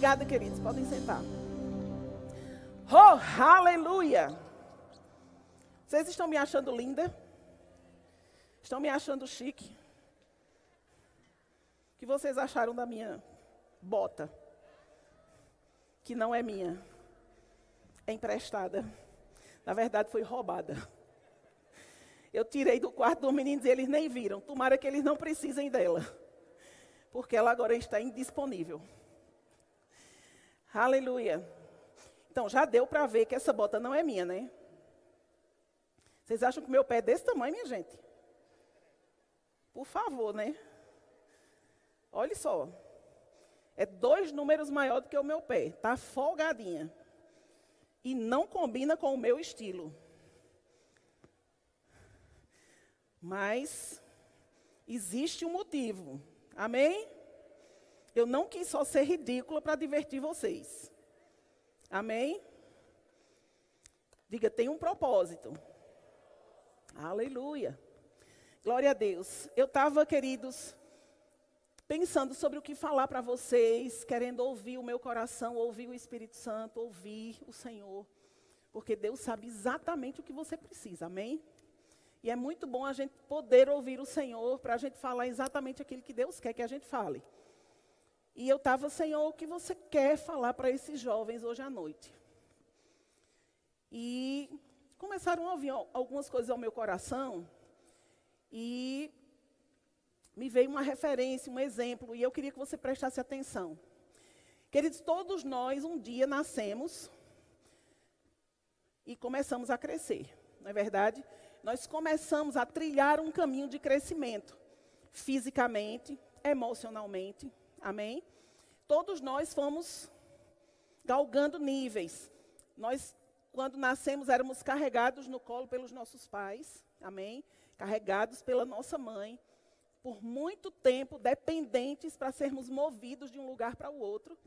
Obrigada, queridos. Podem sentar. Oh, aleluia! Vocês estão me achando linda? Estão me achando chique? O que vocês acharam da minha bota? Que não é minha. É emprestada. Na verdade, foi roubada. Eu tirei do quarto dos meninos e eles nem viram. Tomara que eles não precisem dela. Porque ela agora está indisponível. Aleluia. Então, já deu para ver que essa bota não é minha, né? Vocês acham que meu pé é desse tamanho, minha gente? Por favor, né? Olha só. É dois números maior do que o meu pé. Está folgadinha. E não combina com o meu estilo. Mas existe um motivo. Amém? Eu não quis só ser ridícula para divertir vocês. Amém? Diga, tem um propósito. Aleluia. Glória a Deus. Eu estava, queridos, pensando sobre o que falar para vocês, querendo ouvir o meu coração, ouvir o Espírito Santo, ouvir o Senhor. Porque Deus sabe exatamente o que você precisa. Amém? E é muito bom a gente poder ouvir o Senhor para a gente falar exatamente aquilo que Deus quer que a gente fale. E eu estava, Senhor, o que você quer falar para esses jovens hoje à noite? E começaram a ouvir algumas coisas ao meu coração e me veio uma referência, um exemplo, e eu queria que você prestasse atenção. Queridos, todos nós um dia nascemos e começamos a crescer, não é verdade? nós começamos a trilhar um caminho de crescimento, fisicamente, emocionalmente, amém? Todos nós fomos galgando níveis. Nós, quando nascemos, éramos carregados no colo pelos nossos pais, amém? Carregados pela nossa mãe, por muito tempo dependentes para sermos movidos de um lugar para o outro.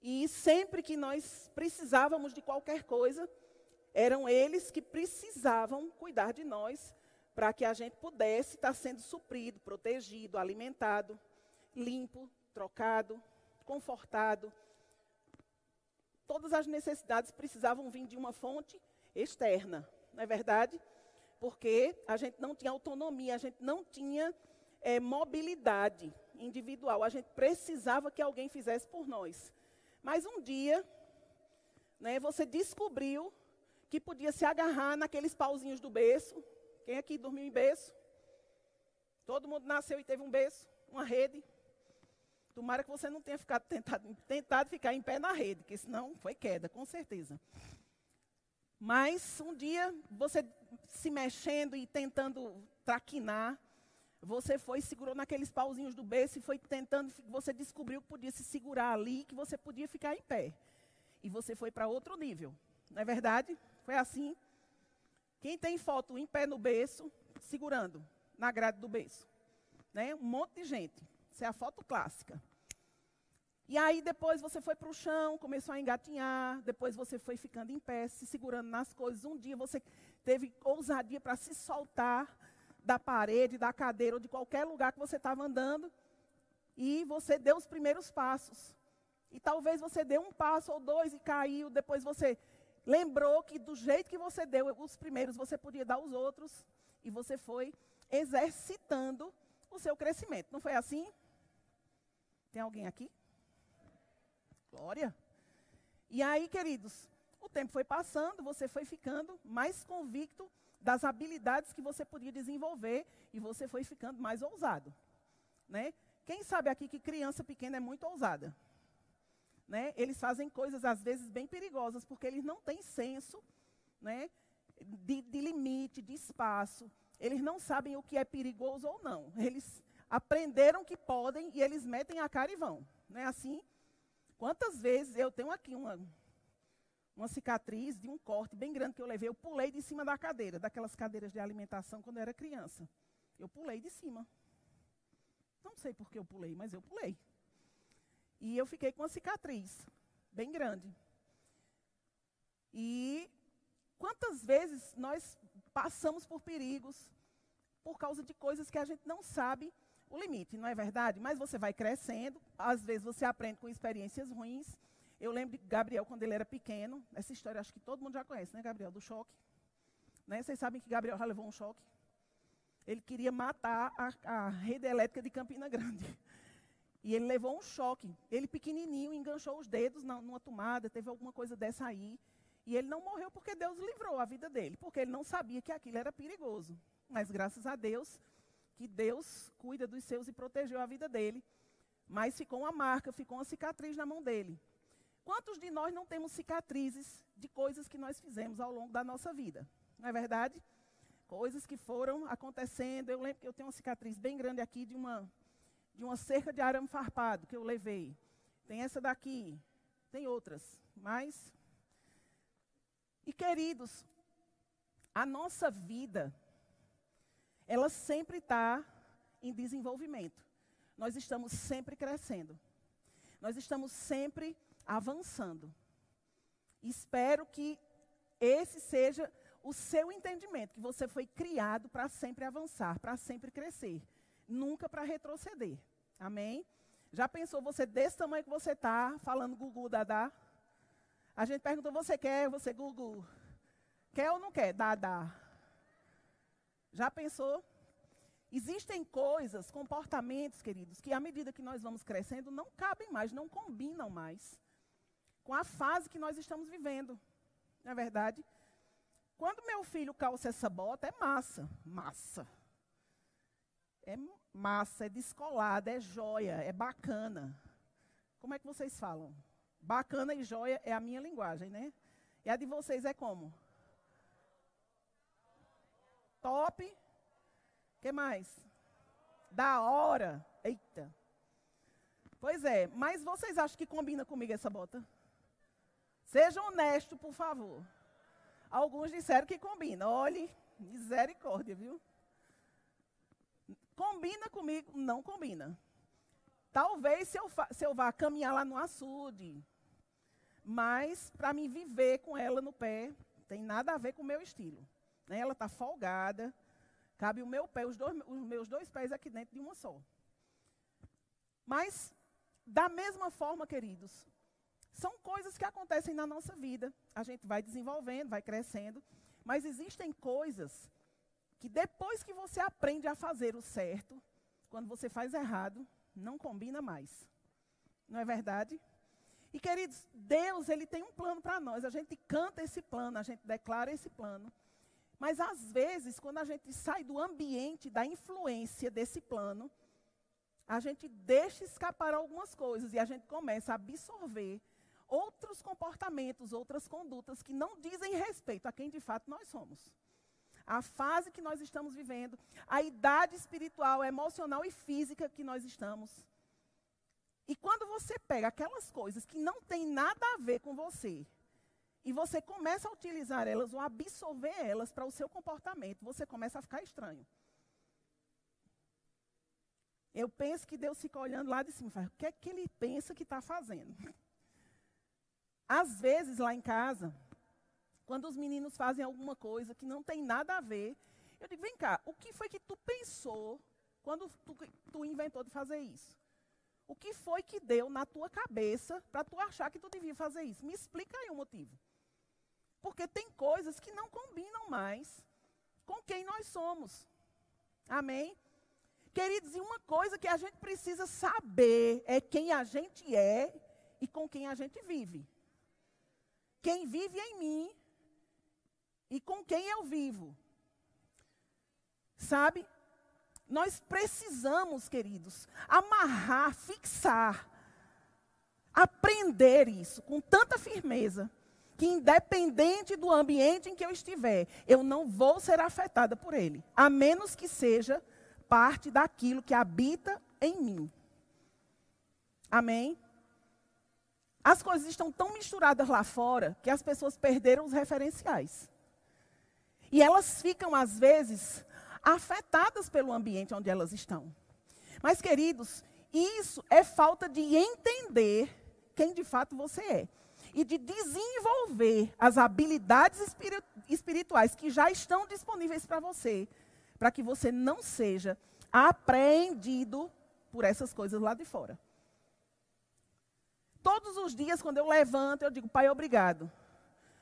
E sempre que nós precisávamos de qualquer coisa, eram eles que precisavam cuidar de nós para que a gente pudesse estar sendo suprido, protegido, alimentado, limpo, trocado, confortado. Todas as necessidades precisavam vir de uma fonte externa, não é verdade? Porque a gente não tinha autonomia, a gente não tinha é, mobilidade individual, a gente precisava que alguém fizesse por nós. Mas um dia, né, você descobriu que podia se agarrar naqueles pauzinhos do berço. Quem aqui dormiu em berço? Todo mundo nasceu e teve um berço, uma rede. Tomara que você não tenha ficado tentado, tentado ficar em pé na rede, que senão foi queda, com certeza. Mas um dia, você se mexendo e tentando traquinar, você foi e segurou naqueles pauzinhos do berço e foi tentando, você descobriu que podia se segurar ali, que você podia ficar em pé. E você foi para outro nível. Não é verdade? Foi assim. Quem tem foto em pé no berço, segurando na grade do berço? Né? Um monte de gente. É a foto clássica. E aí depois você foi para o chão, começou a engatinhar, depois você foi ficando em pé, se segurando nas coisas. Um dia você teve ousadia para se soltar da parede, da cadeira ou de qualquer lugar que você estava andando. E você deu os primeiros passos. E talvez você deu um passo ou dois e caiu, depois você lembrou que do jeito que você deu os primeiros, você podia dar os outros, e você foi exercitando o seu crescimento. Não foi assim? Tem alguém aqui? Glória. E aí, queridos, o tempo foi passando, você foi ficando mais convicto das habilidades que você podia desenvolver e você foi ficando mais ousado, né? Quem sabe aqui que criança pequena é muito ousada? né, eles fazem coisas às vezes bem perigosas, porque eles não têm senso né, de, de limite, de espaço. Eles não sabem o que é perigoso ou não. Eles aprenderam que podem e eles metem a cara e vão. Não é assim? Quantas vezes eu tenho aqui uma, uma cicatriz de um corte bem grande que eu levei, eu pulei de cima da cadeira, daquelas cadeiras de alimentação quando eu era criança. Eu pulei de cima. Não sei por que eu pulei, mas eu pulei. E eu fiquei com uma cicatriz bem grande. E quantas vezes nós passamos por perigos por causa de coisas que a gente não sabe o limite, não é verdade? Mas você vai crescendo, às vezes você aprende com experiências ruins. Eu lembro de Gabriel quando ele era pequeno. Essa história acho que todo mundo já conhece, né, Gabriel? Do choque. Né? Vocês sabem que Gabriel já levou um choque? Ele queria matar a, a rede elétrica de Campina Grande. E ele levou um choque. Ele pequenininho enganchou os dedos na, numa tomada, teve alguma coisa dessa aí. E ele não morreu porque Deus livrou a vida dele, porque ele não sabia que aquilo era perigoso. Mas graças a Deus, que Deus cuida dos seus e protegeu a vida dele. Mas ficou uma marca, ficou uma cicatriz na mão dele. Quantos de nós não temos cicatrizes de coisas que nós fizemos ao longo da nossa vida? Não é verdade? Coisas que foram acontecendo. Eu lembro que eu tenho uma cicatriz bem grande aqui de uma, de uma cerca de arame farpado que eu levei. Tem essa daqui, tem outras, mas. E queridos, a nossa vida, ela sempre está em desenvolvimento. Nós estamos sempre crescendo. Nós estamos sempre avançando. Espero que esse seja o seu entendimento, que você foi criado para sempre avançar, para sempre crescer, nunca para retroceder. Amém? Já pensou você desse tamanho que você está, falando Gugu, Dadá? A gente perguntou, você quer, você Gugu? Quer ou não quer? Dadá. Já pensou? Existem coisas, comportamentos, queridos, que à medida que nós vamos crescendo, não cabem mais, não combinam mais com a fase que nós estamos vivendo. Não é verdade? Quando meu filho calça essa bota, é massa. Massa. É massa, é descolada, é joia, é bacana. Como é que vocês falam? Bacana e joia é a minha linguagem, né? E a de vocês é como? Top. que mais? Da hora. Eita. Pois é, mas vocês acham que combina comigo essa bota? Sejam honestos, por favor. Alguns disseram que combina. Olhe, misericórdia, viu? Combina comigo? Não combina. Talvez se eu, se eu vá caminhar lá no açude, mas para mim viver com ela no pé, tem nada a ver com o meu estilo. Né? Ela está folgada, cabe o meu pé, os, dois, os meus dois pés aqui dentro de uma só. Mas, da mesma forma, queridos, são coisas que acontecem na nossa vida. A gente vai desenvolvendo, vai crescendo. Mas existem coisas que depois que você aprende a fazer o certo, quando você faz errado, não combina mais. Não é verdade? E queridos, Deus, ele tem um plano para nós. A gente canta esse plano, a gente declara esse plano. Mas às vezes, quando a gente sai do ambiente da influência desse plano, a gente deixa escapar algumas coisas e a gente começa a absorver outros comportamentos, outras condutas que não dizem respeito a quem de fato nós somos. A fase que nós estamos vivendo, a idade espiritual, emocional e física que nós estamos. E quando você pega aquelas coisas que não têm nada a ver com você, e você começa a utilizar elas ou absorver elas para o seu comportamento, você começa a ficar estranho. Eu penso que Deus fica olhando lá de cima fala, o que é que ele pensa que está fazendo? Às vezes, lá em casa, quando os meninos fazem alguma coisa que não tem nada a ver, eu digo, vem cá, o que foi que tu pensou quando tu, tu inventou de fazer isso? O que foi que deu na tua cabeça para tu achar que tu devia fazer isso? Me explica aí o motivo. Porque tem coisas que não combinam mais com quem nós somos. Amém? Queridos, e uma coisa que a gente precisa saber é quem a gente é e com quem a gente vive quem vive em mim e com quem eu vivo. Sabe? Nós precisamos, queridos, amarrar, fixar, aprender isso com tanta firmeza, que independente do ambiente em que eu estiver, eu não vou ser afetada por ele, a menos que seja parte daquilo que habita em mim. Amém? As coisas estão tão misturadas lá fora que as pessoas perderam os referenciais. E elas ficam, às vezes, afetadas pelo ambiente onde elas estão. Mas, queridos, isso é falta de entender quem de fato você é. E de desenvolver as habilidades espirituais que já estão disponíveis para você, para que você não seja apreendido por essas coisas lá de fora. Todos os dias, quando eu levanto, eu digo, Pai, obrigado.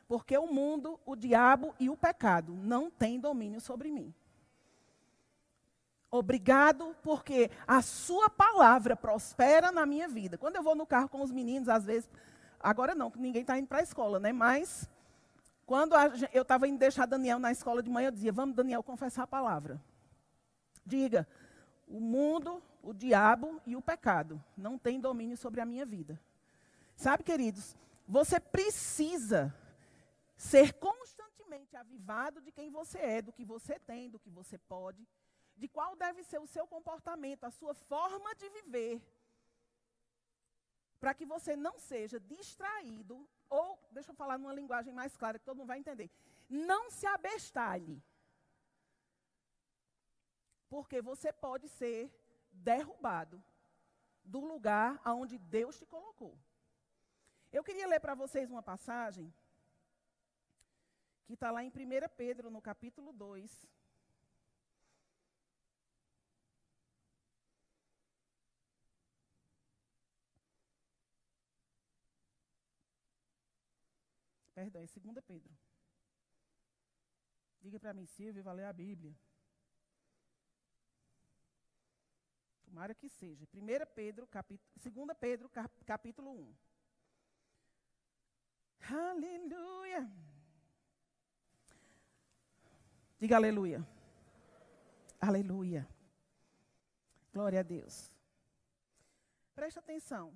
Porque o mundo, o diabo e o pecado não têm domínio sobre mim. Obrigado, porque a sua palavra prospera na minha vida. Quando eu vou no carro com os meninos, às vezes, agora não, que ninguém está indo para a escola, né? Mas quando a, eu estava indo deixar Daniel na escola de manhã, eu dizia: Vamos, Daniel, confessar a palavra. Diga: o mundo, o diabo e o pecado não têm domínio sobre a minha vida. Sabe, queridos, você precisa ser constantemente avivado de quem você é, do que você tem, do que você pode, de qual deve ser o seu comportamento, a sua forma de viver, para que você não seja distraído, ou, deixa eu falar numa linguagem mais clara que todo mundo vai entender, não se abestalhe. Porque você pode ser derrubado do lugar aonde Deus te colocou. Eu queria ler para vocês uma passagem que está lá em 1 Pedro, no capítulo 2. Perdão, é 2 Pedro. Diga para mim, Silvio, vai ler a Bíblia. Tomara que seja. 1 Pedro, capítulo, 2 Pedro, capítulo 1. Aleluia. Diga aleluia. Aleluia. Glória a Deus. Preste atenção.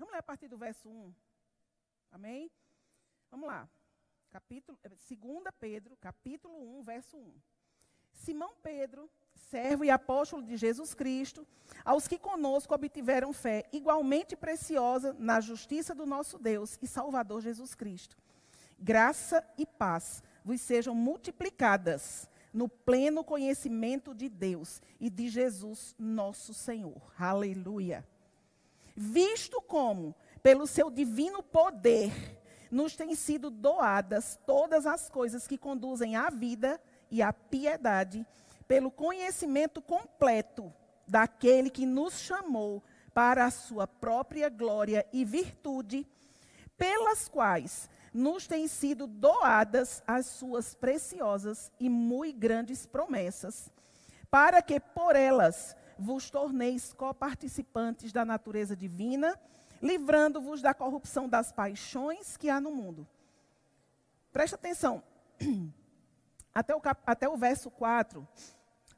Vamos ler a partir do verso 1. Amém? Vamos lá. Capítulo, 2 Pedro, capítulo 1, verso 1. Simão Pedro, servo e apóstolo de Jesus Cristo, aos que conosco obtiveram fé igualmente preciosa na justiça do nosso Deus e Salvador Jesus Cristo. Graça e paz vos sejam multiplicadas no pleno conhecimento de Deus e de Jesus, nosso Senhor. Aleluia visto como, pelo seu divino poder, nos têm sido doadas todas as coisas que conduzem à vida e à piedade, pelo conhecimento completo daquele que nos chamou para a sua própria glória e virtude, pelas quais nos têm sido doadas as suas preciosas e muito grandes promessas, para que por elas vos torneis coparticipantes da natureza divina, livrando-vos da corrupção das paixões que há no mundo. Preste atenção. Até o, cap, até o verso 4,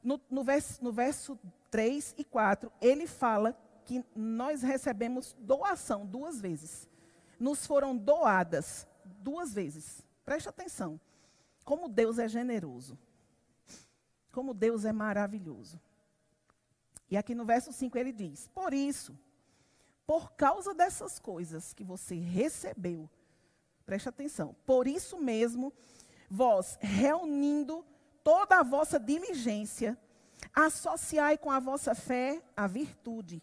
no, no, verso, no verso 3 e 4, ele fala que nós recebemos doação duas vezes. Nos foram doadas duas vezes. Preste atenção. Como Deus é generoso. Como Deus é maravilhoso. E aqui no verso 5 ele diz: Por isso, por causa dessas coisas que você recebeu, preste atenção, por isso mesmo, vós, reunindo toda a vossa diligência, associai com a vossa fé a virtude,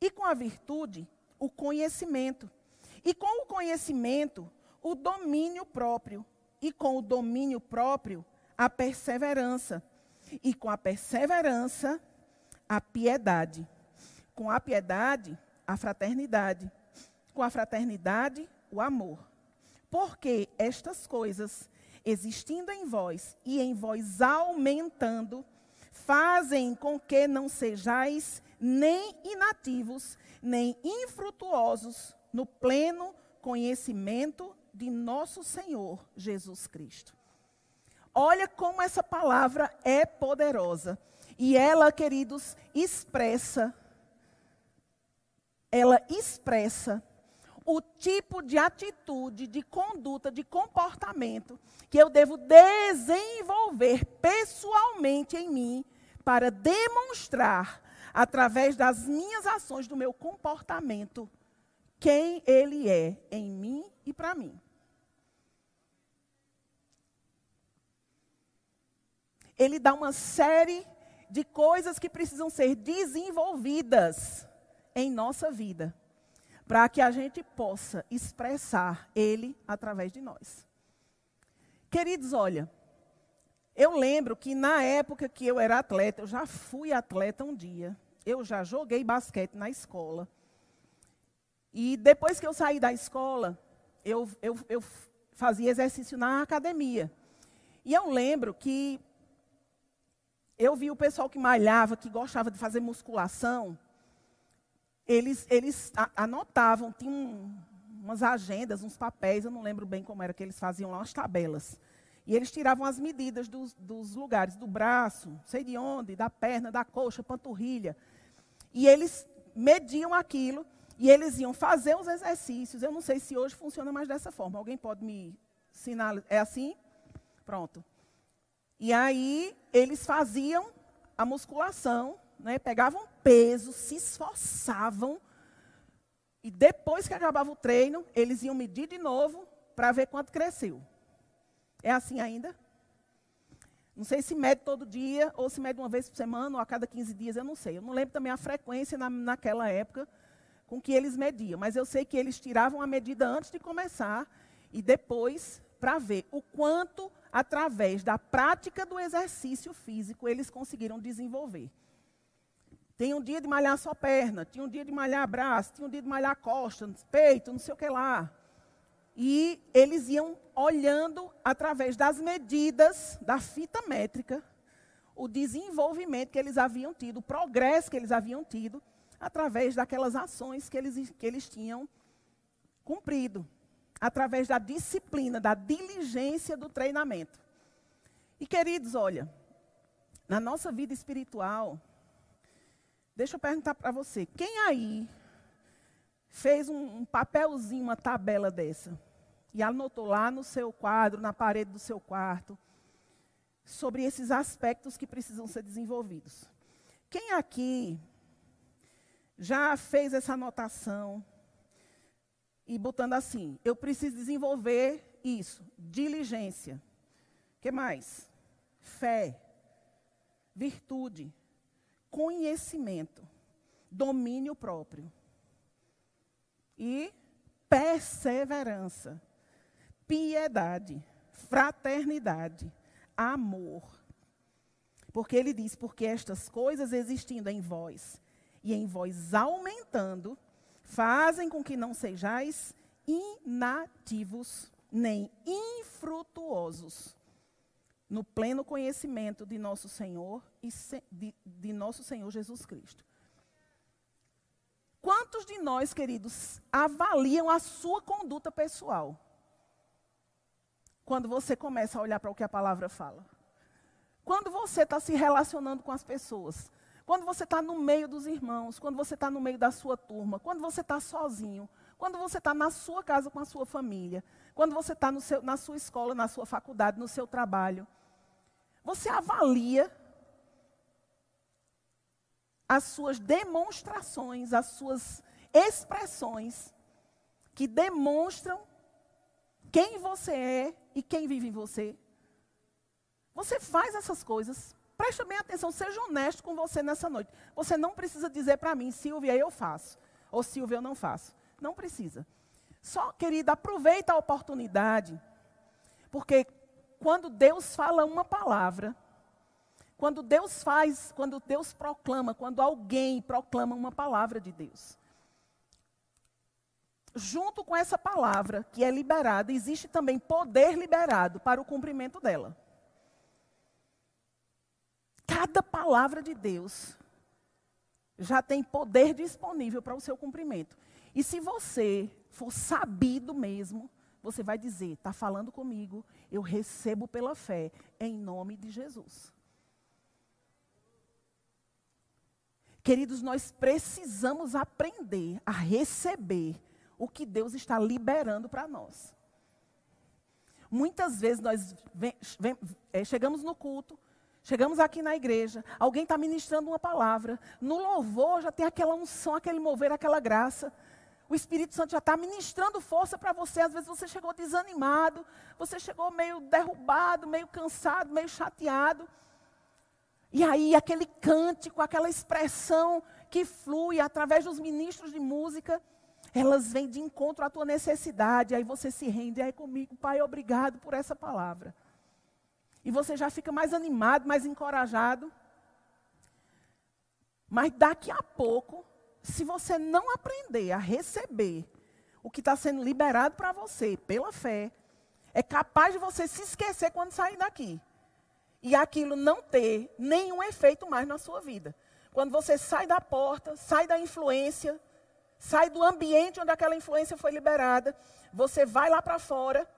e com a virtude, o conhecimento, e com o conhecimento, o domínio próprio, e com o domínio próprio, a perseverança, e com a perseverança, a piedade. Com a piedade, a fraternidade. Com a fraternidade, o amor. Porque estas coisas, existindo em vós e em vós aumentando, fazem com que não sejais nem inativos, nem infrutuosos no pleno conhecimento de nosso Senhor Jesus Cristo. Olha como essa palavra é poderosa. E ela, queridos, expressa, ela expressa o tipo de atitude, de conduta, de comportamento que eu devo desenvolver pessoalmente em mim para demonstrar, através das minhas ações, do meu comportamento, quem Ele é em mim e para mim. Ele dá uma série de coisas que precisam ser desenvolvidas em nossa vida, para que a gente possa expressar Ele através de nós. Queridos, olha, Eu lembro que na época que eu era atleta, eu já fui atleta um dia. Eu já joguei basquete na escola. E depois que eu saí da escola, eu, eu, eu fazia exercício na academia. E eu lembro que eu vi o pessoal que malhava, que gostava de fazer musculação, eles, eles anotavam, tinham umas agendas, uns papéis, eu não lembro bem como era que eles faziam lá, umas tabelas. E eles tiravam as medidas dos, dos lugares, do braço, sei de onde, da perna, da coxa, panturrilha. E eles mediam aquilo e eles iam fazer os exercícios. Eu não sei se hoje funciona mais dessa forma. Alguém pode me ensinar? É assim? Pronto. E aí eles faziam a musculação, né, pegavam peso, se esforçavam. E depois que acabava o treino, eles iam medir de novo para ver quanto cresceu. É assim ainda? Não sei se mede todo dia, ou se mede uma vez por semana, ou a cada 15 dias, eu não sei. Eu não lembro também a frequência na, naquela época com que eles mediam. Mas eu sei que eles tiravam a medida antes de começar e depois para ver o quanto, através da prática do exercício físico, eles conseguiram desenvolver. Tem um dia de malhar só perna, tinha um dia de malhar braço, tinha um dia de malhar costa, peito, não sei o que lá. E eles iam olhando através das medidas da fita métrica o desenvolvimento que eles haviam tido, o progresso que eles haviam tido através daquelas ações que eles, que eles tinham cumprido através da disciplina, da diligência do treinamento. E queridos, olha, na nossa vida espiritual, deixa eu perguntar para você, quem aí fez um, um papelzinho, uma tabela dessa, e anotou lá no seu quadro, na parede do seu quarto, sobre esses aspectos que precisam ser desenvolvidos? Quem aqui já fez essa anotação e botando assim: eu preciso desenvolver isso, diligência. Que mais? Fé, virtude, conhecimento, domínio próprio e perseverança, piedade, fraternidade, amor. Porque ele diz: porque estas coisas existindo em vós e em vós aumentando, fazem com que não sejais inativos nem infrutuosos no pleno conhecimento de nosso Senhor e de, de nosso Senhor Jesus Cristo. Quantos de nós, queridos, avaliam a sua conduta pessoal? Quando você começa a olhar para o que a palavra fala. Quando você está se relacionando com as pessoas, quando você está no meio dos irmãos, quando você está no meio da sua turma, quando você está sozinho, quando você está na sua casa com a sua família, quando você está na sua escola, na sua faculdade, no seu trabalho, você avalia as suas demonstrações, as suas expressões que demonstram quem você é e quem vive em você. Você faz essas coisas Preste bem atenção, seja honesto com você nessa noite. Você não precisa dizer para mim, Silvia, eu faço. Ou Silvia, eu não faço. Não precisa. Só, querida, aproveita a oportunidade. Porque quando Deus fala uma palavra, quando Deus faz, quando Deus proclama, quando alguém proclama uma palavra de Deus, junto com essa palavra que é liberada, existe também poder liberado para o cumprimento dela. Cada palavra de Deus já tem poder disponível para o seu cumprimento. E se você for sabido mesmo, você vai dizer: está falando comigo, eu recebo pela fé, em nome de Jesus. Queridos, nós precisamos aprender a receber o que Deus está liberando para nós. Muitas vezes nós vem, vem, é, chegamos no culto, Chegamos aqui na igreja, alguém está ministrando uma palavra. No louvor já tem aquela unção, aquele mover, aquela graça. O Espírito Santo já está ministrando força para você. Às vezes você chegou desanimado, você chegou meio derrubado, meio cansado, meio chateado. E aí aquele cântico, aquela expressão que flui através dos ministros de música, elas vêm de encontro à tua necessidade. Aí você se rende, aí comigo, Pai, obrigado por essa palavra. E você já fica mais animado, mais encorajado. Mas daqui a pouco, se você não aprender a receber o que está sendo liberado para você pela fé, é capaz de você se esquecer quando sair daqui. E aquilo não ter nenhum efeito mais na sua vida. Quando você sai da porta, sai da influência, sai do ambiente onde aquela influência foi liberada, você vai lá para fora.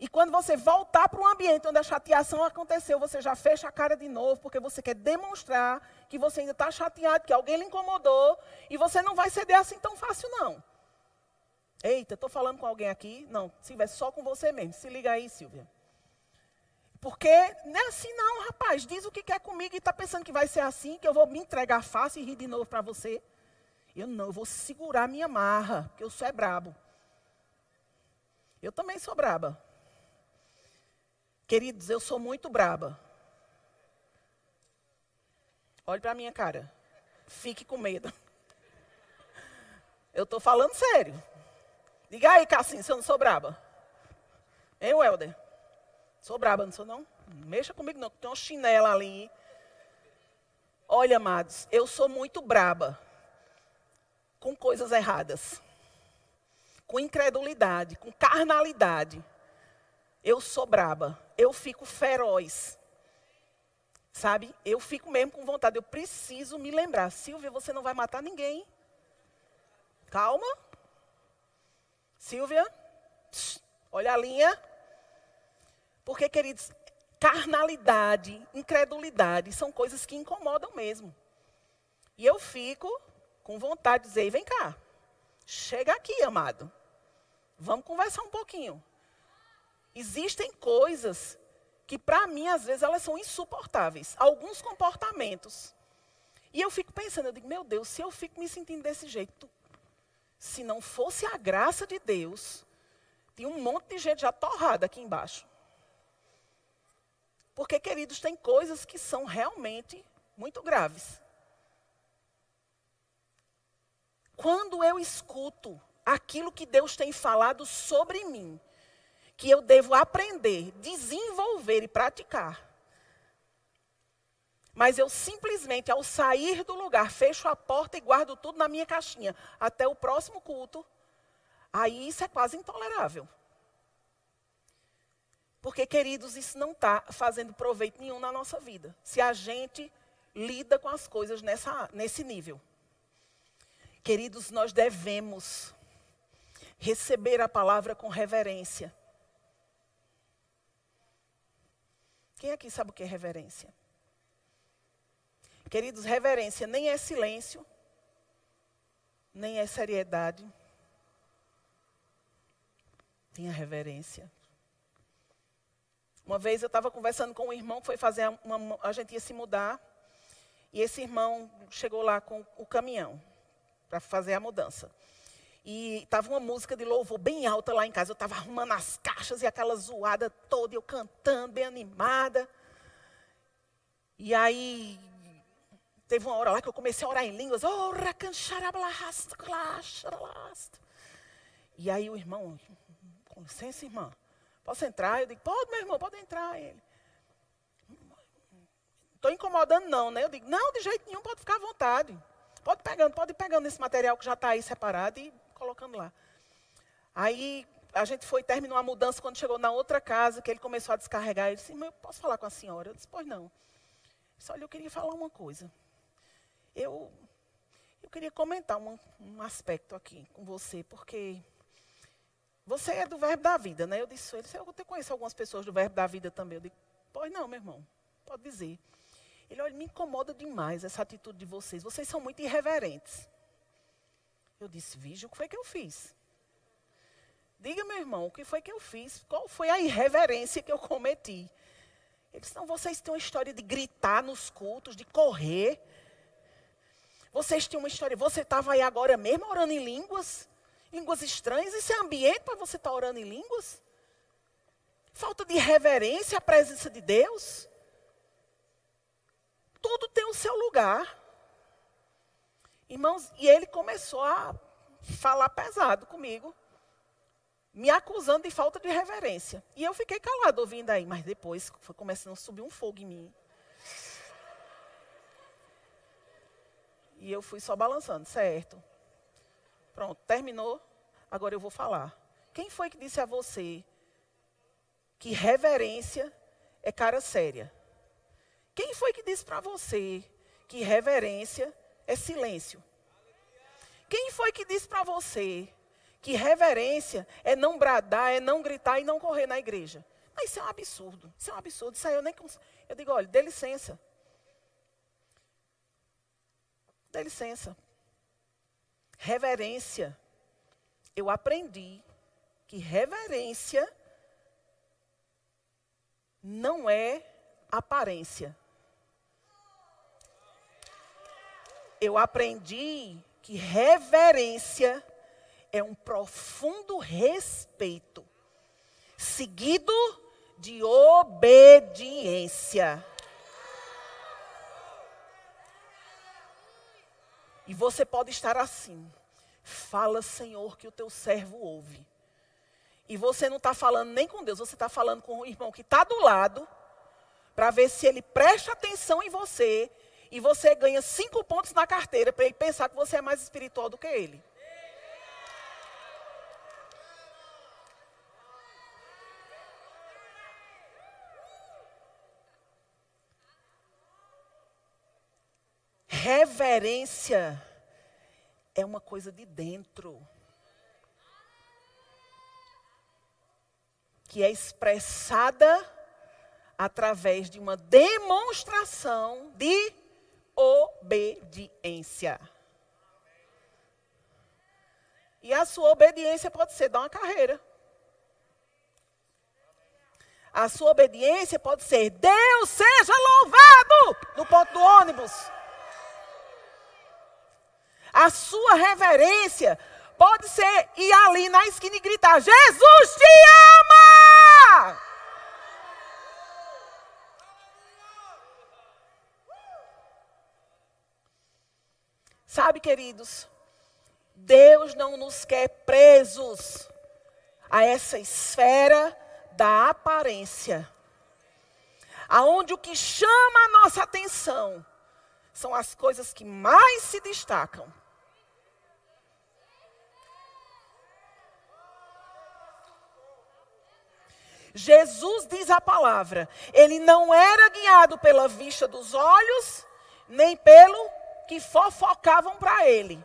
E quando você voltar para o ambiente onde a chateação aconteceu, você já fecha a cara de novo, porque você quer demonstrar que você ainda está chateado, que alguém lhe incomodou, e você não vai ceder assim tão fácil, não. Eita, estou falando com alguém aqui? Não, estiver só com você mesmo. Se liga aí, Silvia. Porque não é assim não, rapaz. Diz o que quer comigo e está pensando que vai ser assim, que eu vou me entregar fácil e rir de novo para você. Eu não, eu vou segurar minha marra, porque eu sou é brabo. Eu também sou braba. Queridos, eu sou muito braba. Olhe para minha cara. Fique com medo. Eu estou falando sério. Diga aí, Cassim, se eu não sou braba. Hein, Welder? Sou braba, não sou não? Mexa comigo não, tem uma chinela ali. Olha, amados, eu sou muito braba com coisas erradas. Com incredulidade, com carnalidade. Eu sou braba, eu fico feroz. Sabe? Eu fico mesmo com vontade, eu preciso me lembrar. Silvia, você não vai matar ninguém. Calma. Silvia, olha a linha. Porque, queridos, carnalidade, incredulidade são coisas que incomodam mesmo. E eu fico com vontade de dizer: vem cá, chega aqui, amado. Vamos conversar um pouquinho. Existem coisas que, para mim, às vezes, elas são insuportáveis. Alguns comportamentos. E eu fico pensando, eu digo, meu Deus, se eu fico me sentindo desse jeito, se não fosse a graça de Deus, tinha um monte de gente já torrada aqui embaixo. Porque, queridos, tem coisas que são realmente muito graves. Quando eu escuto aquilo que Deus tem falado sobre mim, que eu devo aprender, desenvolver e praticar, mas eu simplesmente, ao sair do lugar, fecho a porta e guardo tudo na minha caixinha até o próximo culto, aí isso é quase intolerável. Porque, queridos, isso não está fazendo proveito nenhum na nossa vida. Se a gente lida com as coisas nessa, nesse nível. Queridos, nós devemos receber a palavra com reverência. Quem aqui sabe o que é reverência? Queridos, reverência nem é silêncio, nem é seriedade. Tenha reverência. Uma vez eu estava conversando com um irmão foi fazer uma, a gente ia se mudar. E esse irmão chegou lá com o caminhão para fazer a mudança. E estava uma música de louvor bem alta lá em casa. Eu estava arrumando as caixas e aquela zoada toda, eu cantando, bem animada. E aí, teve uma hora lá que eu comecei a orar em línguas. Oh, e aí o irmão, com licença, irmã. Posso entrar? Eu digo, pode, meu irmão, pode entrar. Ele. Estou incomodando, não, né? Eu digo, não, de jeito nenhum, pode ficar à vontade. Pode pegando, pode ir pegando esse material que já está aí separado e colocando lá. Aí a gente foi, terminou a mudança quando chegou na outra casa, que ele começou a descarregar. Ele disse, eu posso falar com a senhora? Eu disse, pois não. Ele disse, olha, eu queria falar uma coisa. Eu, eu queria comentar um, aspecto aqui com você, porque você é do verbo da vida, né? Eu disse, ele disse, eu conheço algumas pessoas do verbo da vida também. Eu digo, pois não, meu irmão, pode dizer. Ele, olha, me incomoda demais essa atitude de vocês. Vocês são muito irreverentes. Eu disse, vige, o que foi que eu fiz? Diga, meu irmão, o que foi que eu fiz? Qual foi a irreverência que eu cometi? Ele disse, não, vocês têm uma história de gritar nos cultos, de correr. Vocês têm uma história, você estava aí agora mesmo orando em línguas? línguas estranhas. Isso é ambiente para você estar tá orando em línguas? Falta de reverência à presença de Deus? Tudo tem o seu lugar. Irmãos, e ele começou a falar pesado comigo. me acusando de falta de reverência. E eu fiquei calado ouvindo aí, mas depois foi começando a subir um fogo em mim. E eu fui só balançando, certo. Pronto, terminou. Agora eu vou falar. Quem foi que disse a você que reverência é cara séria? Quem foi que disse para você que reverência é silêncio? Quem foi que disse para você que reverência é não bradar, é não gritar e não correr na igreja? Mas isso é um absurdo. Isso é um absurdo. Isso aí eu nem. Eu digo, olha, dê licença. Dê licença. Reverência. Eu aprendi que reverência não é aparência. Eu aprendi que reverência é um profundo respeito, seguido de obediência. E você pode estar assim. Fala, Senhor, que o teu servo ouve. E você não está falando nem com Deus, você está falando com o irmão que está do lado, para ver se ele presta atenção em você e você ganha cinco pontos na carteira para ele pensar que você é mais espiritual do que ele. Reverência é uma coisa de dentro. Que é expressada através de uma demonstração de obediência. E a sua obediência pode ser dar uma carreira. A sua obediência pode ser Deus seja louvado no ponto do ônibus. A sua reverência pode ser ir ali na esquina e gritar: Jesus te ama! Sabe, queridos, Deus não nos quer presos a essa esfera da aparência. Aonde o que chama a nossa atenção são as coisas que mais se destacam. Jesus diz a palavra, ele não era guiado pela vista dos olhos, nem pelo que fofocavam para ele.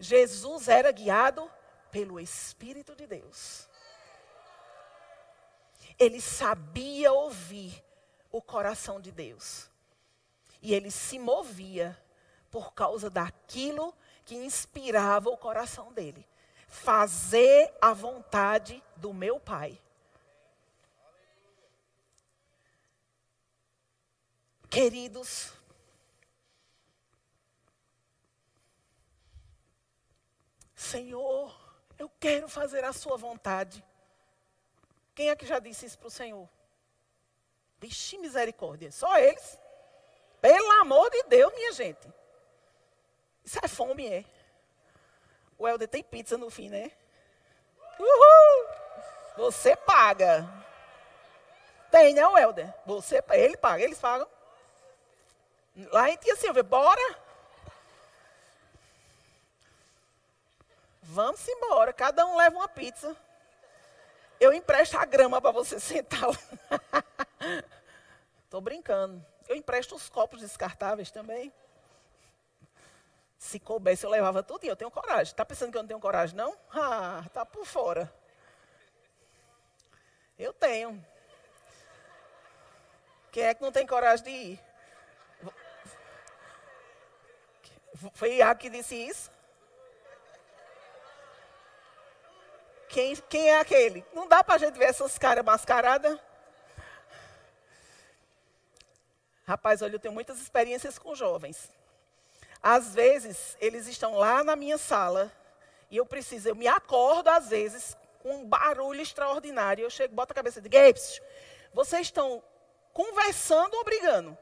Jesus era guiado pelo Espírito de Deus. Ele sabia ouvir o coração de Deus. E ele se movia por causa daquilo que inspirava o coração dele. Fazer a vontade do meu Pai. Queridos, Senhor, eu quero fazer a Sua vontade. Quem é que já disse isso para o Senhor? Vixe, misericórdia. Só eles. Pelo amor de Deus, minha gente. Isso é fome, é. O Helder tem pizza no fim, né? Uhul! Você paga. Tem, né, Helder? Você, ele paga, eles pagam. Lá em Tia Silvia, bora? Vamos embora, cada um leva uma pizza. Eu empresto a grama para você sentar. Estou brincando. Eu empresto os copos descartáveis também. Se coubesse, eu levava tudo e eu tenho coragem. Está pensando que eu não tenho coragem, não? Ah, está por fora. Eu tenho. Quem é que não tem coragem de ir? Foi Iago que disse isso? Quem, quem é aquele? Não dá para a gente ver essas caras mascaradas? Rapaz, olha, eu tenho muitas experiências com jovens. Às vezes, eles estão lá na minha sala e eu preciso, eu me acordo às vezes com um barulho extraordinário. Eu chego, boto a cabeça de Gapes, vocês estão conversando ou brigando?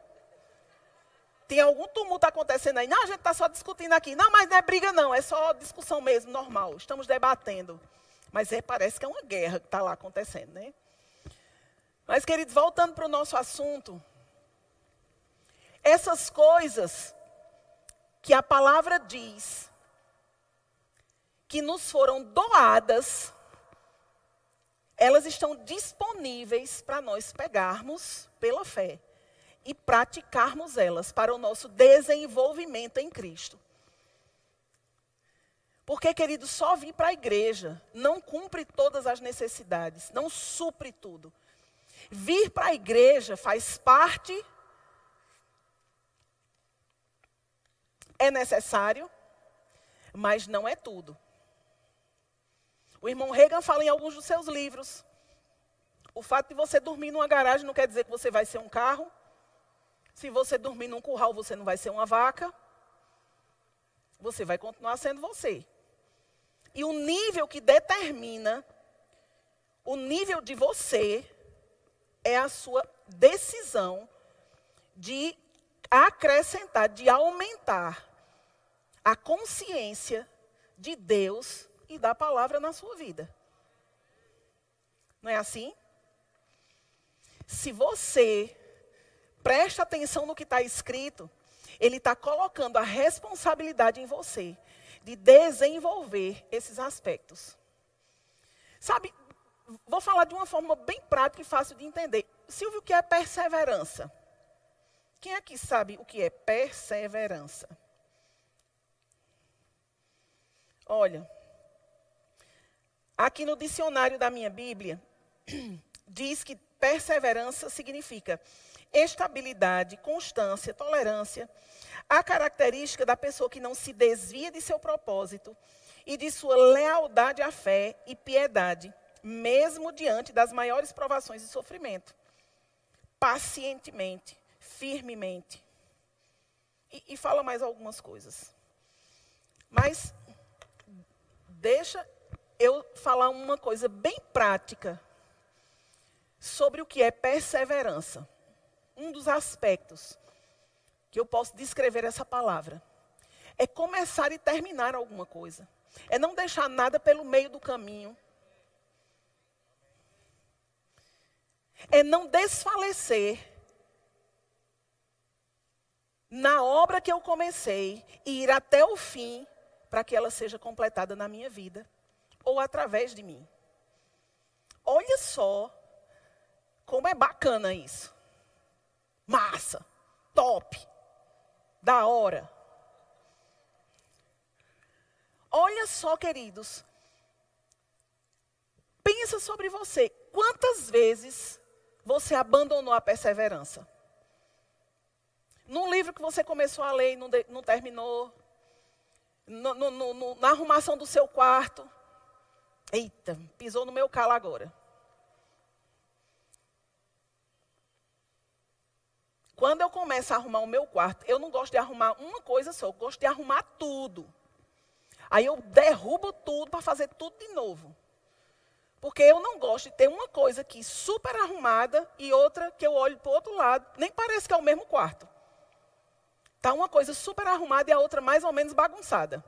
tem algum tumulto acontecendo aí. Não, a gente está só discutindo aqui. Não, mas não é briga, não. É só discussão mesmo, normal. Estamos debatendo. Mas é, parece que é uma guerra que está lá acontecendo, né? Mas, queridos, voltando para o nosso assunto. Essas coisas que a palavra diz que nos foram doadas, elas estão disponíveis para nós pegarmos pela fé e praticarmos elas para o nosso desenvolvimento em Cristo. Porque, querido, só vir para a igreja não cumpre todas as necessidades, não supre tudo. Vir para a igreja faz parte, é necessário, mas não é tudo. O irmão Reagan fala em alguns dos seus livros. O fato de você dormir numa garagem não quer dizer que você vai ser um carro. Se você dormir num curral, você não vai ser uma vaca. Você vai continuar sendo você. E o nível que determina o nível de você é a sua decisão de acrescentar, de aumentar a consciência de Deus e da palavra na sua vida. Não é assim? Se você presta atenção no que está escrito, ele está colocando a responsabilidade em você de desenvolver esses aspectos. Sabe, vou falar de uma forma bem prática e fácil de entender. Silvio, o que é perseverança? Quem aqui sabe o que é perseverança? Olha, aqui no dicionário da minha Bíblia, diz que perseverança significa estabilidade, constância, tolerância, a característica da pessoa que não se desvia de seu propósito e de sua lealdade à fé e piedade, mesmo diante das maiores provações e sofrimento. Pacientemente, firmemente. E, e fala mais algumas coisas. Mas deixa eu falar uma coisa bem prática sobre o que é perseverança um dos aspectos que eu posso descrever essa palavra é começar e terminar alguma coisa. É não deixar nada pelo meio do caminho. É não desfalecer na obra que eu comecei e ir até o fim para que ela seja completada na minha vida ou através de mim. Olha só como é bacana isso. Massa, top, da hora. Olha só, queridos. Pensa sobre você. Quantas vezes você abandonou a perseverança? Num livro que você começou a ler e não, de, não terminou. No, no, no, na arrumação do seu quarto. Eita, pisou no meu calo agora. Quando eu começo a arrumar o meu quarto, eu não gosto de arrumar uma coisa só, eu gosto de arrumar tudo. Aí eu derrubo tudo para fazer tudo de novo. Porque eu não gosto de ter uma coisa aqui super arrumada e outra que eu olho para o outro lado, nem parece que é o mesmo quarto. Está uma coisa super arrumada e a outra mais ou menos bagunçada.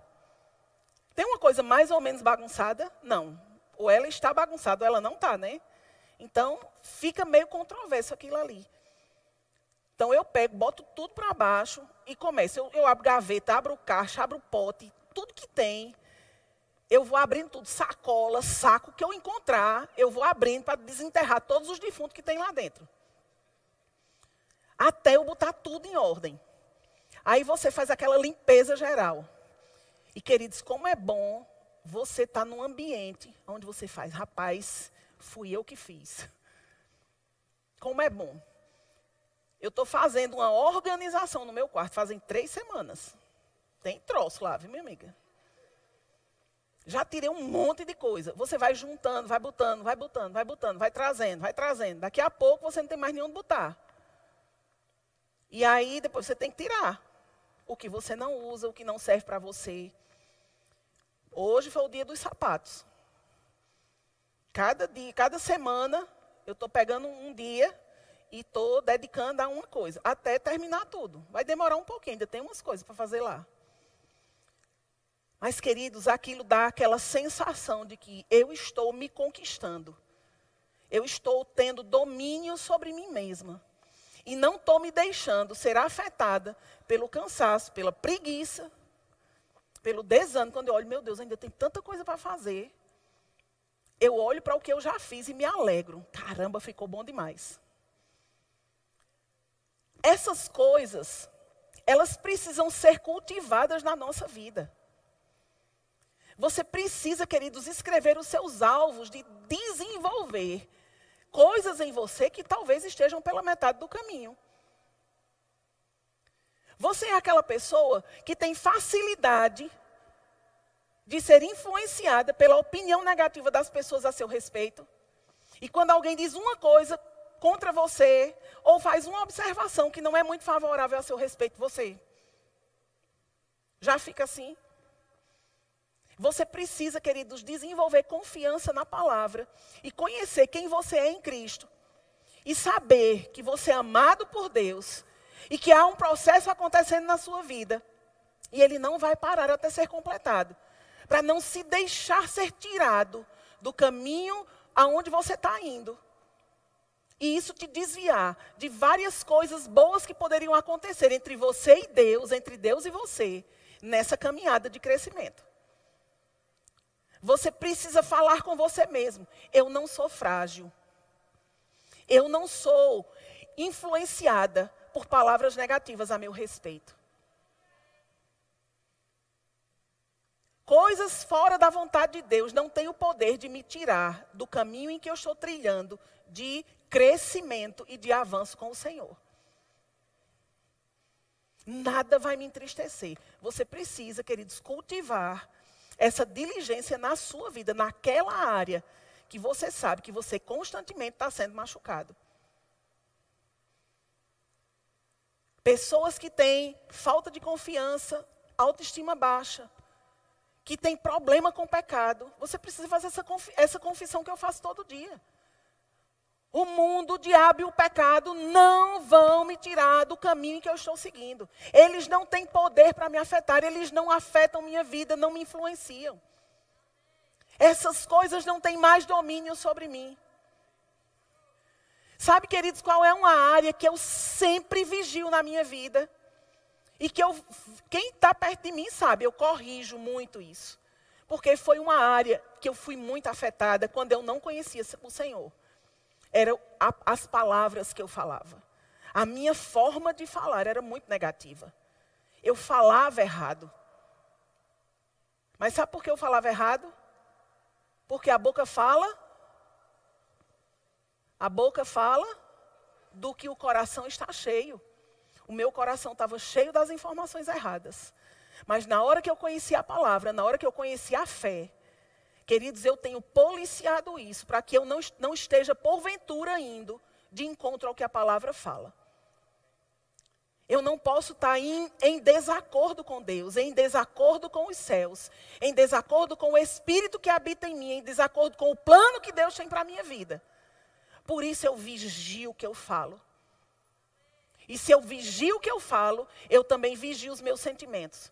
Tem uma coisa mais ou menos bagunçada? Não. Ou ela está bagunçada ou ela não está, né? Então, fica meio controverso aquilo ali. Então eu pego, boto tudo para baixo e começo. Eu, eu abro gaveta, abro caixa, abro pote, tudo que tem. Eu vou abrindo tudo, sacola, saco que eu encontrar, eu vou abrindo para desenterrar todos os defuntos que tem lá dentro. Até eu botar tudo em ordem. Aí você faz aquela limpeza geral. E queridos, como é bom você estar tá num ambiente onde você faz, rapaz, fui eu que fiz. Como é bom. Eu estou fazendo uma organização no meu quarto, fazem três semanas. Tem troço lá, viu, minha amiga? Já tirei um monte de coisa. Você vai juntando, vai botando, vai botando, vai botando, vai trazendo, vai trazendo. Daqui a pouco você não tem mais nenhum botar. E aí depois você tem que tirar o que você não usa, o que não serve para você. Hoje foi o dia dos sapatos. Cada dia, cada semana, eu estou pegando um dia e estou dedicando a uma coisa, até terminar tudo. Vai demorar um pouquinho, ainda tem umas coisas para fazer lá. Mas, queridos, aquilo dá aquela sensação de que eu estou me conquistando. Eu estou tendo domínio sobre mim mesma. E não estou me deixando ser afetada pelo cansaço, pela preguiça, pelo desânimo. Quando eu olho, meu Deus, ainda tem tanta coisa para fazer. Eu olho para o que eu já fiz e me alegro. Caramba, ficou bom demais. Essas coisas, elas precisam ser cultivadas na nossa vida. Você precisa, queridos, escrever os seus alvos de desenvolver coisas em você que talvez estejam pela metade do caminho. Você é aquela pessoa que tem facilidade de ser influenciada pela opinião negativa das pessoas a seu respeito. E quando alguém diz uma coisa contra você, ou faz uma observação que não é muito favorável a seu respeito, você já fica assim. Você precisa, queridos, desenvolver confiança na palavra e conhecer quem você é em Cristo. E saber que você é amado por Deus e que há um processo acontecendo na sua vida. E ele não vai parar até ser completado. Para não se deixar ser tirado do caminho aonde você está indo. E isso te desviar de várias coisas boas que poderiam acontecer entre você e Deus, entre Deus e você, nessa caminhada de crescimento. Você precisa falar com você mesmo. Eu não sou frágil. Eu não sou influenciada por palavras negativas a meu respeito. Coisas fora da vontade de Deus não têm o poder de me tirar do caminho em que eu estou trilhando de crescimento e de avanço com o Senhor. Nada vai me entristecer. Você precisa, queridos, cultivar essa diligência na sua vida, naquela área que você sabe que você constantemente está sendo machucado. Pessoas que têm falta de confiança, autoestima baixa, que têm problema com o pecado, você precisa fazer essa, essa confissão que eu faço todo dia. O mundo, o diabo e o pecado não vão me tirar do caminho que eu estou seguindo. Eles não têm poder para me afetar, eles não afetam minha vida, não me influenciam. Essas coisas não têm mais domínio sobre mim. Sabe, queridos, qual é uma área que eu sempre vigio na minha vida? E que eu, quem está perto de mim sabe, eu corrijo muito isso. Porque foi uma área que eu fui muito afetada quando eu não conhecia o Senhor eram as palavras que eu falava. A minha forma de falar era muito negativa. Eu falava errado. Mas sabe por que eu falava errado? Porque a boca fala. A boca fala do que o coração está cheio. O meu coração estava cheio das informações erradas. Mas na hora que eu conheci a palavra, na hora que eu conheci a fé, Queridos, eu tenho policiado isso para que eu não, não esteja, porventura, indo de encontro ao que a palavra fala. Eu não posso estar tá em, em, desacordo com Deus, em desacordo com os céus, em desacordo com o Espírito que habita em mim, em desacordo com o plano que Deus tem para a minha vida. Por isso eu vigio o que eu falo. E se eu vigio o que eu falo, eu também vigio os meus sentimentos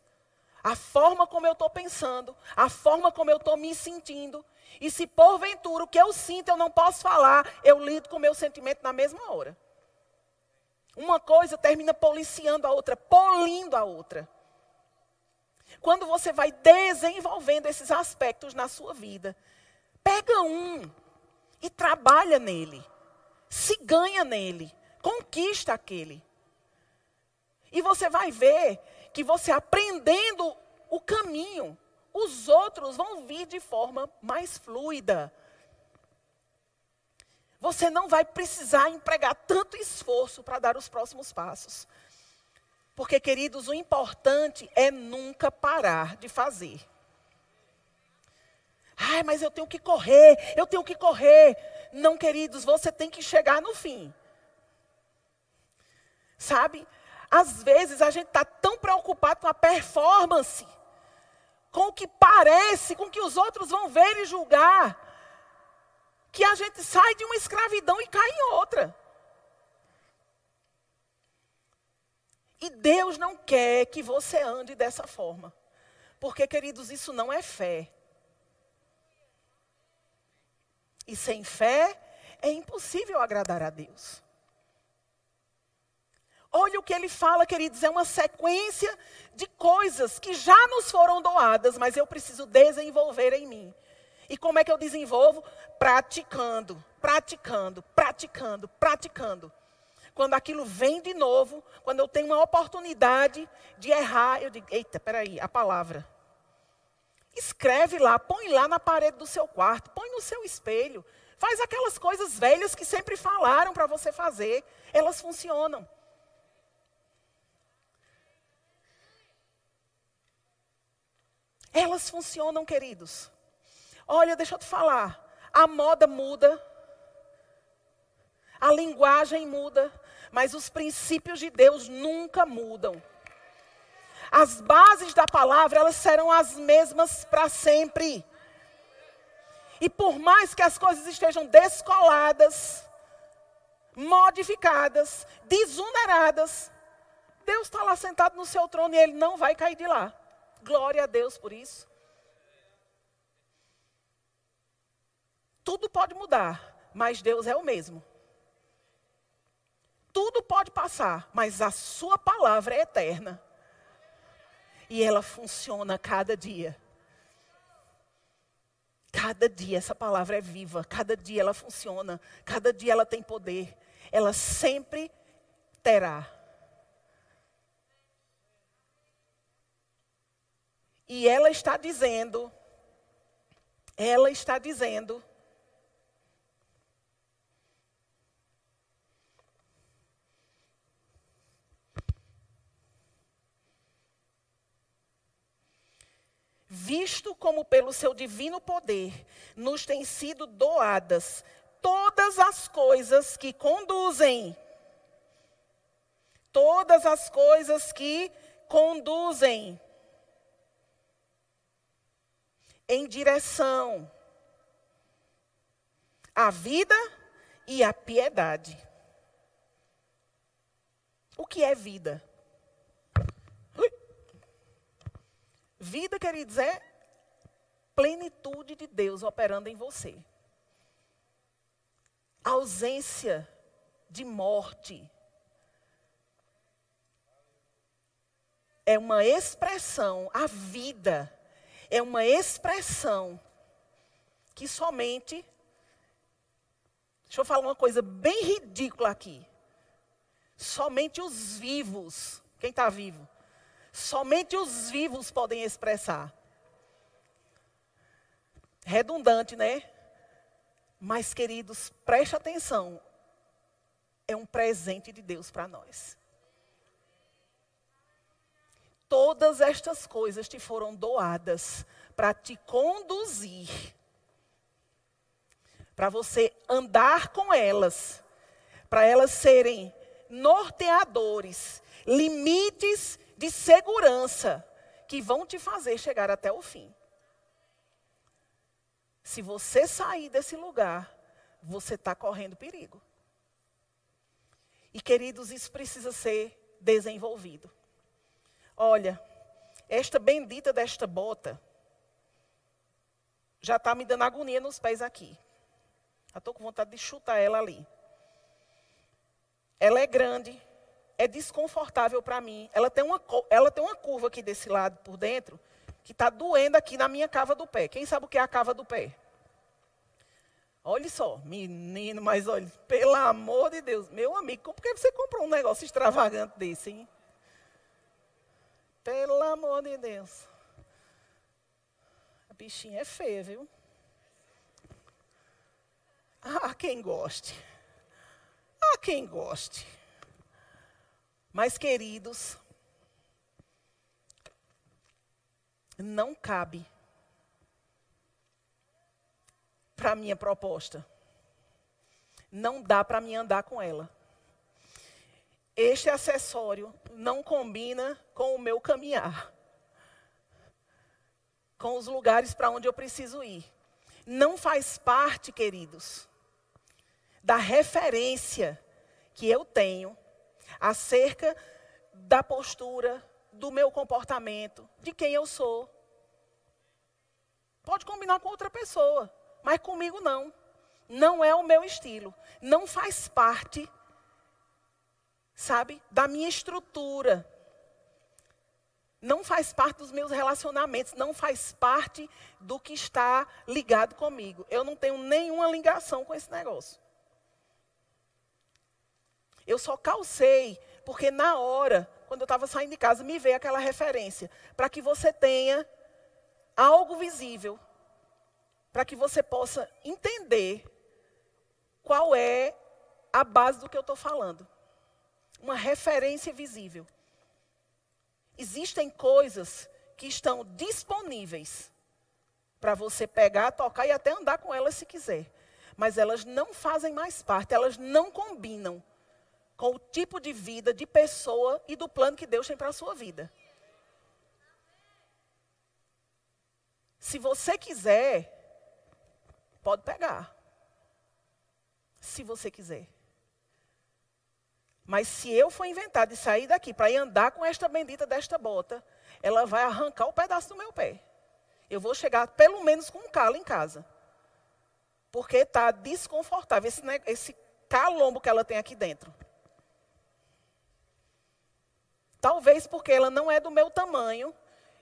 a forma como eu estou pensando, a forma como eu estou me sentindo. E se porventura o que eu sinto eu não posso falar, eu lido com o meu sentimento na mesma hora. Uma coisa termina policiando a outra, polindo a outra. Quando você vai desenvolvendo esses aspectos na sua vida, pega um e trabalha nele. Se ganha nele, conquista aquele. E você vai ver que você aprendendo o caminho, os outros vão vir de forma mais fluida. Você não vai precisar empregar tanto esforço para dar os próximos passos. Porque, queridos, o importante é nunca parar de fazer. Ai, mas eu tenho que correr, eu tenho que correr. Não, queridos, você tem que chegar no fim. Sabe? Às vezes a gente está tão preocupado com a performance, com o que parece, com o que os outros vão ver e julgar, que a gente sai de uma escravidão e cai em outra. E Deus não quer que você ande dessa forma. Porque, queridos, isso não é fé. E sem fé é impossível agradar a Deus. Olha o que ele fala, queridos, é uma sequência de coisas que já nos foram doadas, mas eu preciso desenvolver em mim. E como é que eu desenvolvo? Praticando, praticando, praticando, praticando. Quando aquilo vem de novo, quando eu tenho uma oportunidade de errar, eu digo: eita, peraí, a palavra. Escreve lá, põe lá na parede do seu quarto, põe no seu espelho. Faz aquelas coisas velhas que sempre falaram para você fazer. Elas funcionam. Elas funcionam, queridos. Olha, deixa eu te falar. A moda muda. A linguagem muda. Mas os princípios de Deus nunca mudam. As bases da palavra, elas serão as mesmas para sempre. E por mais que as coisas estejam descoladas, modificadas, desuneradas, Deus está lá sentado no seu trono e ele não vai cair de lá. Glória a Deus por isso. Tudo pode mudar, mas Deus é o mesmo. Tudo pode passar, mas a sua palavra é eterna. E ela funciona cada dia. Cada dia essa palavra é viva, cada dia ela funciona, cada dia ela tem poder. Ela sempre terá. E ela está dizendo, ela está dizendo, visto como pelo seu divino poder nos têm sido doadas todas as coisas que conduzem, todas as coisas que conduzem em direção à vida e à piedade. O que é vida? Vida, queridos, é plenitude de Deus operando em você. ausência de morte. É uma expressão, a vida é uma expressão que somente. Deixa eu falar uma coisa bem ridícula aqui. Somente os vivos, quem está vivo? Somente os vivos podem expressar. Redundante, né? Mas, queridos, preste atenção. É um presente de Deus para nós todas estas coisas te foram doadas para te conduzir, para você andar com elas, para elas serem norteadores, limites de segurança que vão te fazer chegar até o fim. Se você sair desse lugar, você está correndo perigo. E queridos, isso precisa ser desenvolvido. Olha, esta bendita desta bota já está me dando agonia nos pés aqui. Já estou com vontade de chutar ela ali. Ela é grande, é desconfortável para mim. Ela tem, uma, ela tem uma curva aqui desse lado por dentro que está doendo aqui na minha cava do pé. Quem sabe o que é a cava do pé? Olha só, menino, mas olha, pelo amor de Deus, meu amigo, por que você comprou um negócio extravagante desse, hein? Pelo amor de Deus. A bichinha é feia, viu? Ah, quem goste. Ah, quem goste. Mas, queridos, não cabe para minha proposta. Não dá para mim andar com ela este acessório não combina com o meu caminhar, com os lugares para onde eu preciso ir. Não faz parte, queridos, da referência que eu tenho acerca da postura, do meu comportamento, de quem eu sou. Pode combinar com outra pessoa, mas comigo não. Não é o meu estilo. Não faz parte, sabe, da minha estrutura. Não faz parte dos meus relacionamentos. Não faz parte do que está ligado comigo. Eu não tenho nenhuma ligação com esse negócio. Eu só calcei, porque na hora, quando eu estava saindo de casa, me veio aquela referência. Para que você tenha algo visível, para que você possa entender qual é a base do que eu estou falando. Uma referência visível. Existem coisas que estão disponíveis para você pegar, tocar e até andar com elas se quiser. Mas elas não fazem mais parte, elas não combinam com o tipo de vida, de pessoa e do plano que Deus tem para a sua vida. Se você quiser, pode pegar. Se você quiser. Mas se eu for inventar de sair daqui para ir andar com esta bendita desta bota, ela vai arrancar o um pedaço do meu pé. Eu vou chegar pelo menos com um calo em casa. Porque está desconfortável esse, esse calombo que ela tem aqui dentro. Talvez porque ela não é do meu tamanho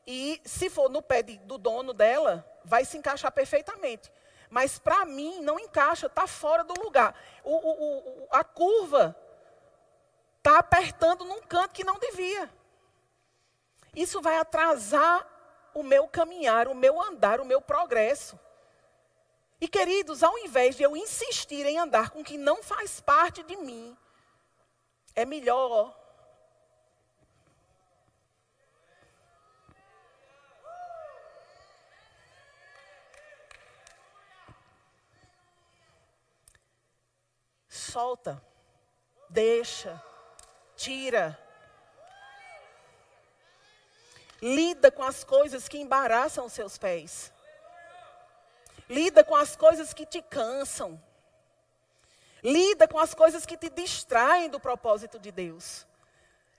e se for no pé de, do dono dela, vai se encaixar perfeitamente. Mas para mim não encaixa, está fora do lugar. O, o, o, a curva está apertando num canto que não devia. Isso vai atrasar o meu caminhar, o meu andar, o meu progresso. E queridos, ao invés de eu insistir em andar com o que não faz parte de mim, é melhor solta, deixa, tira. Lida com as coisas que embaraçam os seus pés. Lida com as coisas que te cansam. Lida com as coisas que te distraem do propósito de Deus.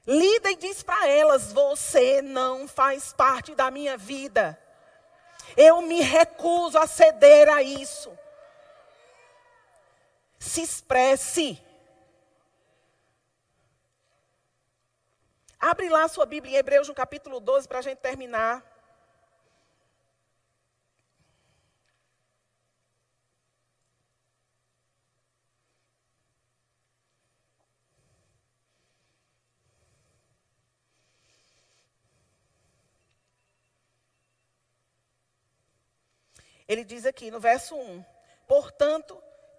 Lida e diz para elas: Você não faz parte da minha vida. Eu me recuso a ceder a isso se expresse. Abre lá a sua Bíblia em Hebreus no capítulo 12 para a gente terminar. Ele diz aqui no verso 1: Portanto,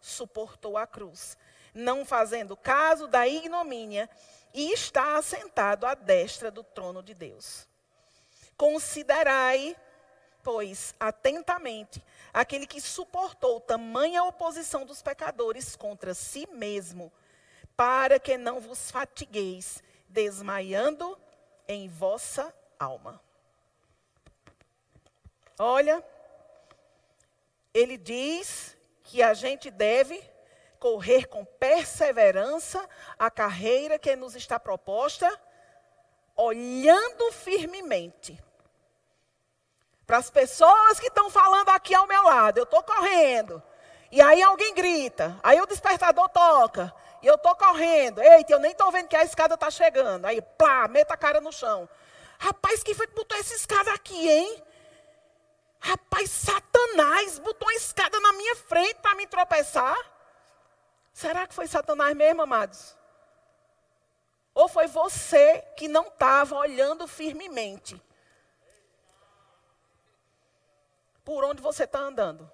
suportou a cruz, não fazendo caso da ignomínia, e está assentado à destra do trono de Deus. Considerai, pois, atentamente aquele que suportou tamanha oposição dos pecadores contra si mesmo, para que não vos fatigueis, desmaiando em vossa alma. Olha, ele diz que a gente deve correr com perseverança a carreira que nos está proposta, olhando firmemente. Para as pessoas que estão falando aqui ao meu lado, eu estou correndo. E aí alguém grita, aí o despertador toca, e eu estou correndo. Eita, eu nem estou vendo que a escada está chegando. Aí, plá, meta a cara no chão. Rapaz, quem foi que botou essa escada aqui, hein? Rapaz, Satanás botou uma escada na minha frente para me tropeçar. Será que foi Satanás mesmo, amados? Ou foi você que não estava olhando firmemente? Por onde você está andando?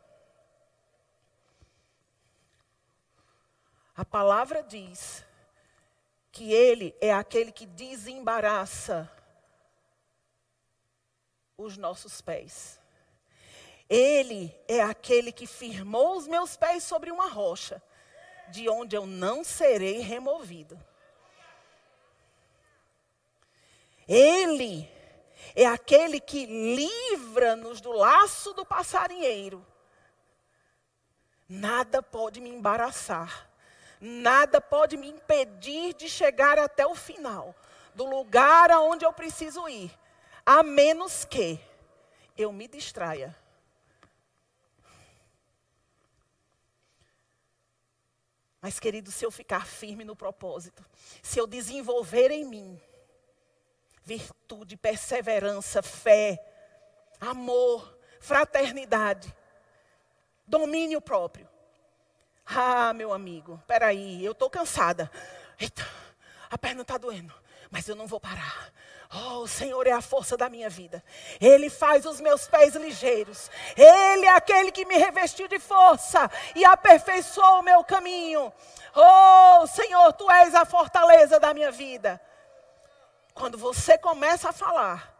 A palavra diz que Ele é aquele que desembaraça os nossos pés. Ele é aquele que firmou os meus pés sobre uma rocha, de onde eu não serei removido. Ele é aquele que livra-nos do laço do passarinheiro. Nada pode me embaraçar, nada pode me impedir de chegar até o final, do lugar aonde eu preciso ir, a menos que eu me distraia. Mas, querido, se eu ficar firme no propósito, se eu desenvolver em mim virtude, perseverança, fé, amor, fraternidade, domínio próprio. Ah, meu amigo, peraí, eu estou cansada. Eita, a perna está doendo, mas eu não vou parar. Oh, o Senhor é a força da minha vida. Ele faz os meus pés ligeiros. Ele é aquele que me revestiu de força e aperfeiçoou o meu caminho. Oh, Senhor, tu és a fortaleza da minha vida. Quando você começa a falar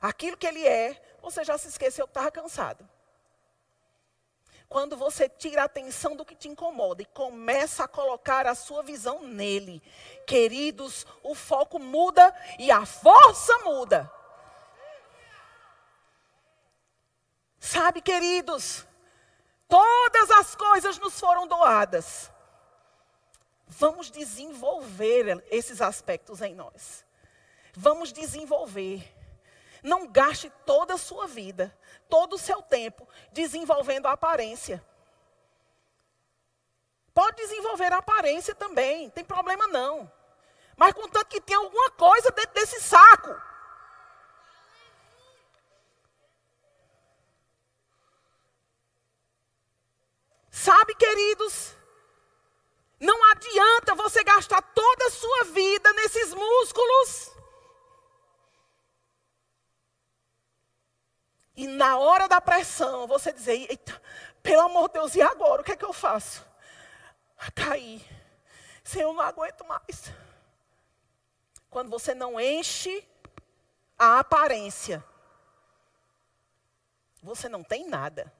aquilo que ele é, você já se esqueceu que estava cansado. Quando você tira a atenção do que te incomoda e começa a colocar a sua visão nele, queridos, o foco muda e a força muda. Sabe, queridos, todas as coisas nos foram doadas. Vamos desenvolver esses aspectos em nós. Vamos desenvolver. Não gaste toda a sua vida, todo o seu tempo desenvolvendo a aparência. Pode desenvolver a aparência também, tem problema não. Mas contanto que tem alguma coisa dentro desse saco. Sabe, queridos, não adianta você gastar toda a sua vida nesses músculos E na hora da pressão, você dizer, eita, pelo amor de Deus, e agora? O que é que eu faço? Cair. Senhor, eu não aguento mais. Quando você não enche a aparência, você não tem nada.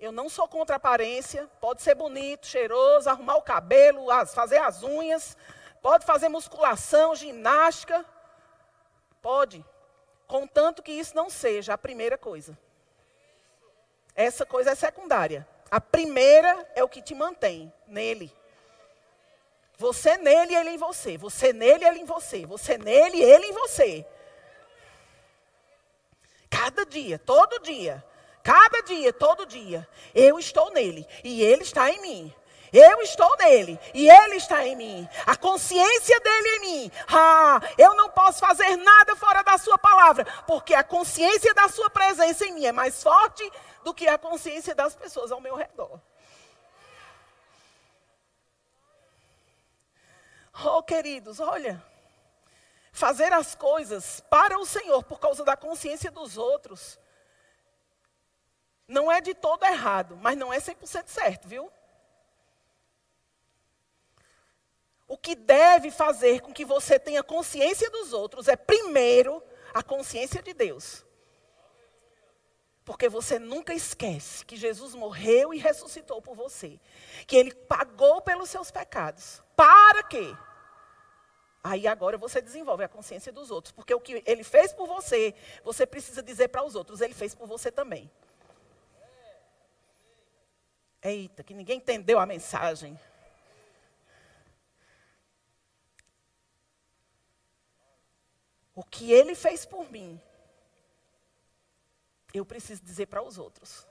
Eu não sou contra a aparência, pode ser bonito, cheiroso, arrumar o cabelo, fazer as unhas, pode fazer musculação, ginástica, pode. Contanto que isso não seja a primeira coisa. Essa coisa é secundária. A primeira é o que te mantém nele. Você nele, ele em você. Você nele, ele em você. Você nele, ele em você. Cada dia, todo dia. Cada dia, todo dia. Eu estou nele e ele está em mim. Eu estou nele e ele está em mim. A consciência dele em mim. Ah, eu não posso fazer nada fora da sua palavra, porque a consciência da sua presença em mim é mais forte do que a consciência das pessoas ao meu redor. Oh, queridos, olha. Fazer as coisas para o Senhor por causa da consciência dos outros não é de todo errado, mas não é 100% certo, viu? O que deve fazer com que você tenha consciência dos outros é, primeiro, a consciência de Deus. Porque você nunca esquece que Jesus morreu e ressuscitou por você. Que ele pagou pelos seus pecados. Para quê? Aí agora você desenvolve a consciência dos outros. Porque o que ele fez por você, você precisa dizer para os outros, ele fez por você também. Eita, que ninguém entendeu a mensagem. O que ele fez por mim, eu preciso dizer para os outros.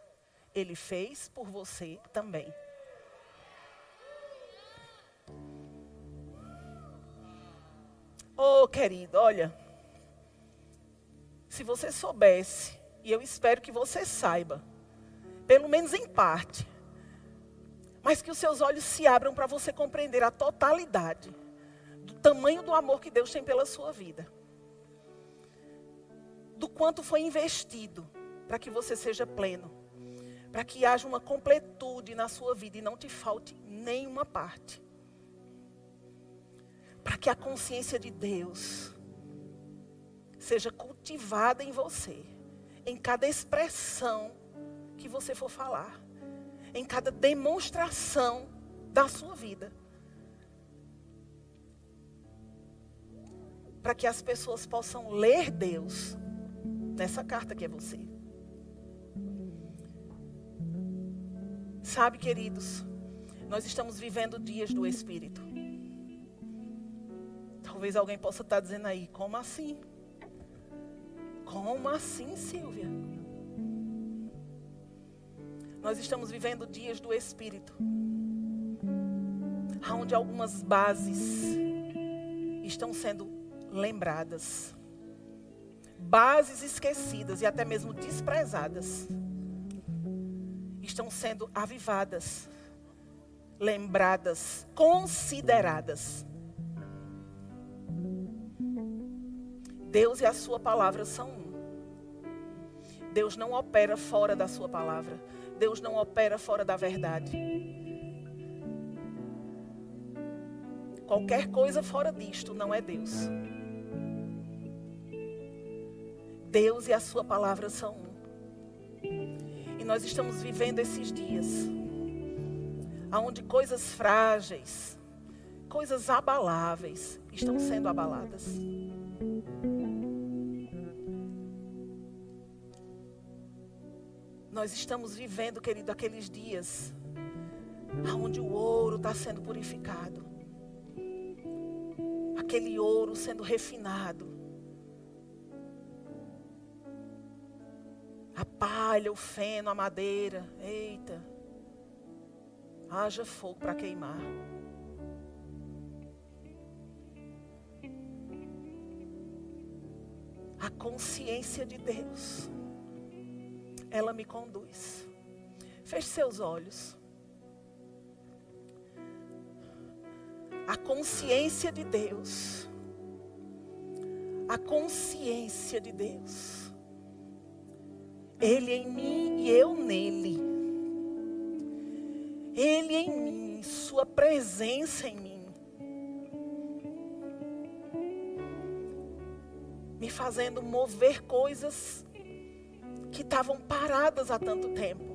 Ele fez por você também. Oh, querido, olha. Se você soubesse, e eu espero que você saiba, pelo menos em parte, mas que os seus olhos se abram para você compreender a totalidade do tamanho do amor que Deus tem pela sua vida do quanto foi investido para que você seja pleno, para que haja uma completude na sua vida e não te falte nenhuma parte. Para que a consciência de Deus seja cultivada em você, em cada expressão que você for falar, em cada demonstração da sua vida. Para que as pessoas possam ler Deus nessa carta que é você. Sabe, queridos, nós estamos vivendo dias do Espírito. Talvez alguém possa estar dizendo aí, como assim? Como assim, Silvia? Nós estamos vivendo dias do Espírito, onde algumas bases estão sendo lembradas, bases esquecidas e até mesmo desprezadas, estão sendo avivadas, lembradas, consideradas. Deus e a Sua palavra são um. Deus não opera fora da Sua palavra. Deus não opera fora da verdade. Qualquer coisa fora disto não é Deus. Deus e a Sua palavra são um. E nós estamos vivendo esses dias, onde coisas frágeis, coisas abaláveis estão sendo abaladas. Nós estamos vivendo, querido, aqueles dias onde o ouro está sendo purificado, aquele ouro sendo refinado, a palha, o feno, a madeira, eita, haja fogo para queimar. A consciência de Deus ela me conduz. Feche seus olhos. A consciência de Deus. A consciência de Deus. Ele em mim e eu nele. Ele em mim, Sua presença em mim. Me fazendo mover coisas que estavam paradas há tanto tempo.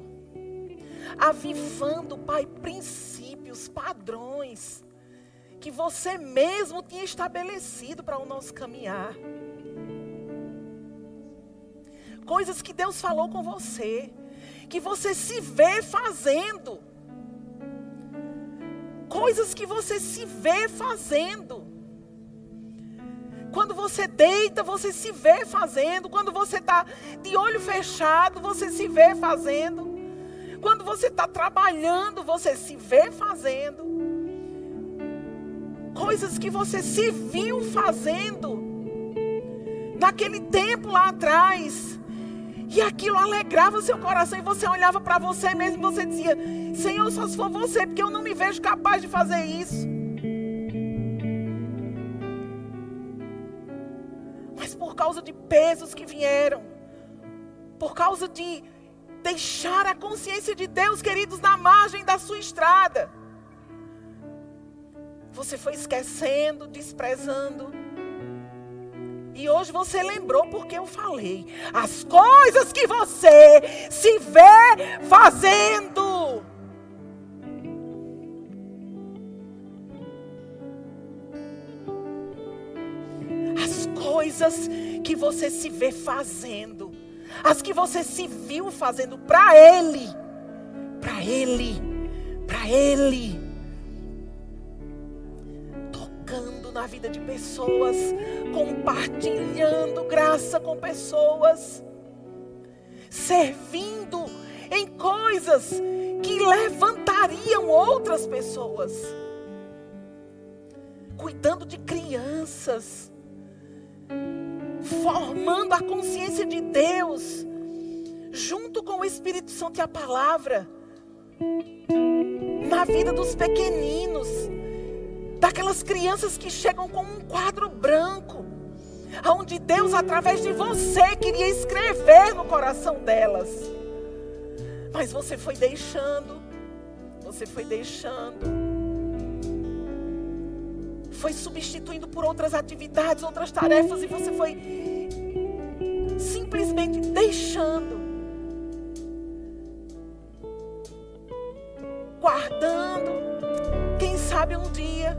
Avivando, Pai, princípios, padrões que você mesmo tinha estabelecido para o nosso caminhar. Coisas que Deus falou com você, que você se vê fazendo. Coisas que você se vê fazendo. Quando você deita, você se vê fazendo. Quando você está de olho fechado, você se vê fazendo. Quando você está trabalhando, você se vê fazendo. Coisas que você se viu fazendo naquele tempo lá atrás. E aquilo alegrava seu coração. E você olhava para você mesmo e você dizia: Senhor, só se for você, porque eu não me vejo capaz de fazer isso. por causa de pesos que vieram, por causa de deixar a consciência de Deus, queridos, na margem da sua estrada. Você foi esquecendo, desprezando. E hoje você lembrou porque eu falei. As coisas que você se vê fazendo. coisas que você se vê fazendo, as que você se viu fazendo para Ele, para Ele, para Ele. Tocando na vida de pessoas, compartilhando graça com pessoas, servindo em coisas que levantariam outras pessoas, cuidando de crianças formando a consciência de Deus, junto com o Espírito Santo e a palavra, na vida dos pequeninos, daquelas crianças que chegam com um quadro branco, onde Deus, através de você, queria escrever no coração delas. Mas você foi deixando, você foi deixando foi substituindo por outras atividades, outras tarefas, e você foi simplesmente deixando, guardando, quem sabe um dia,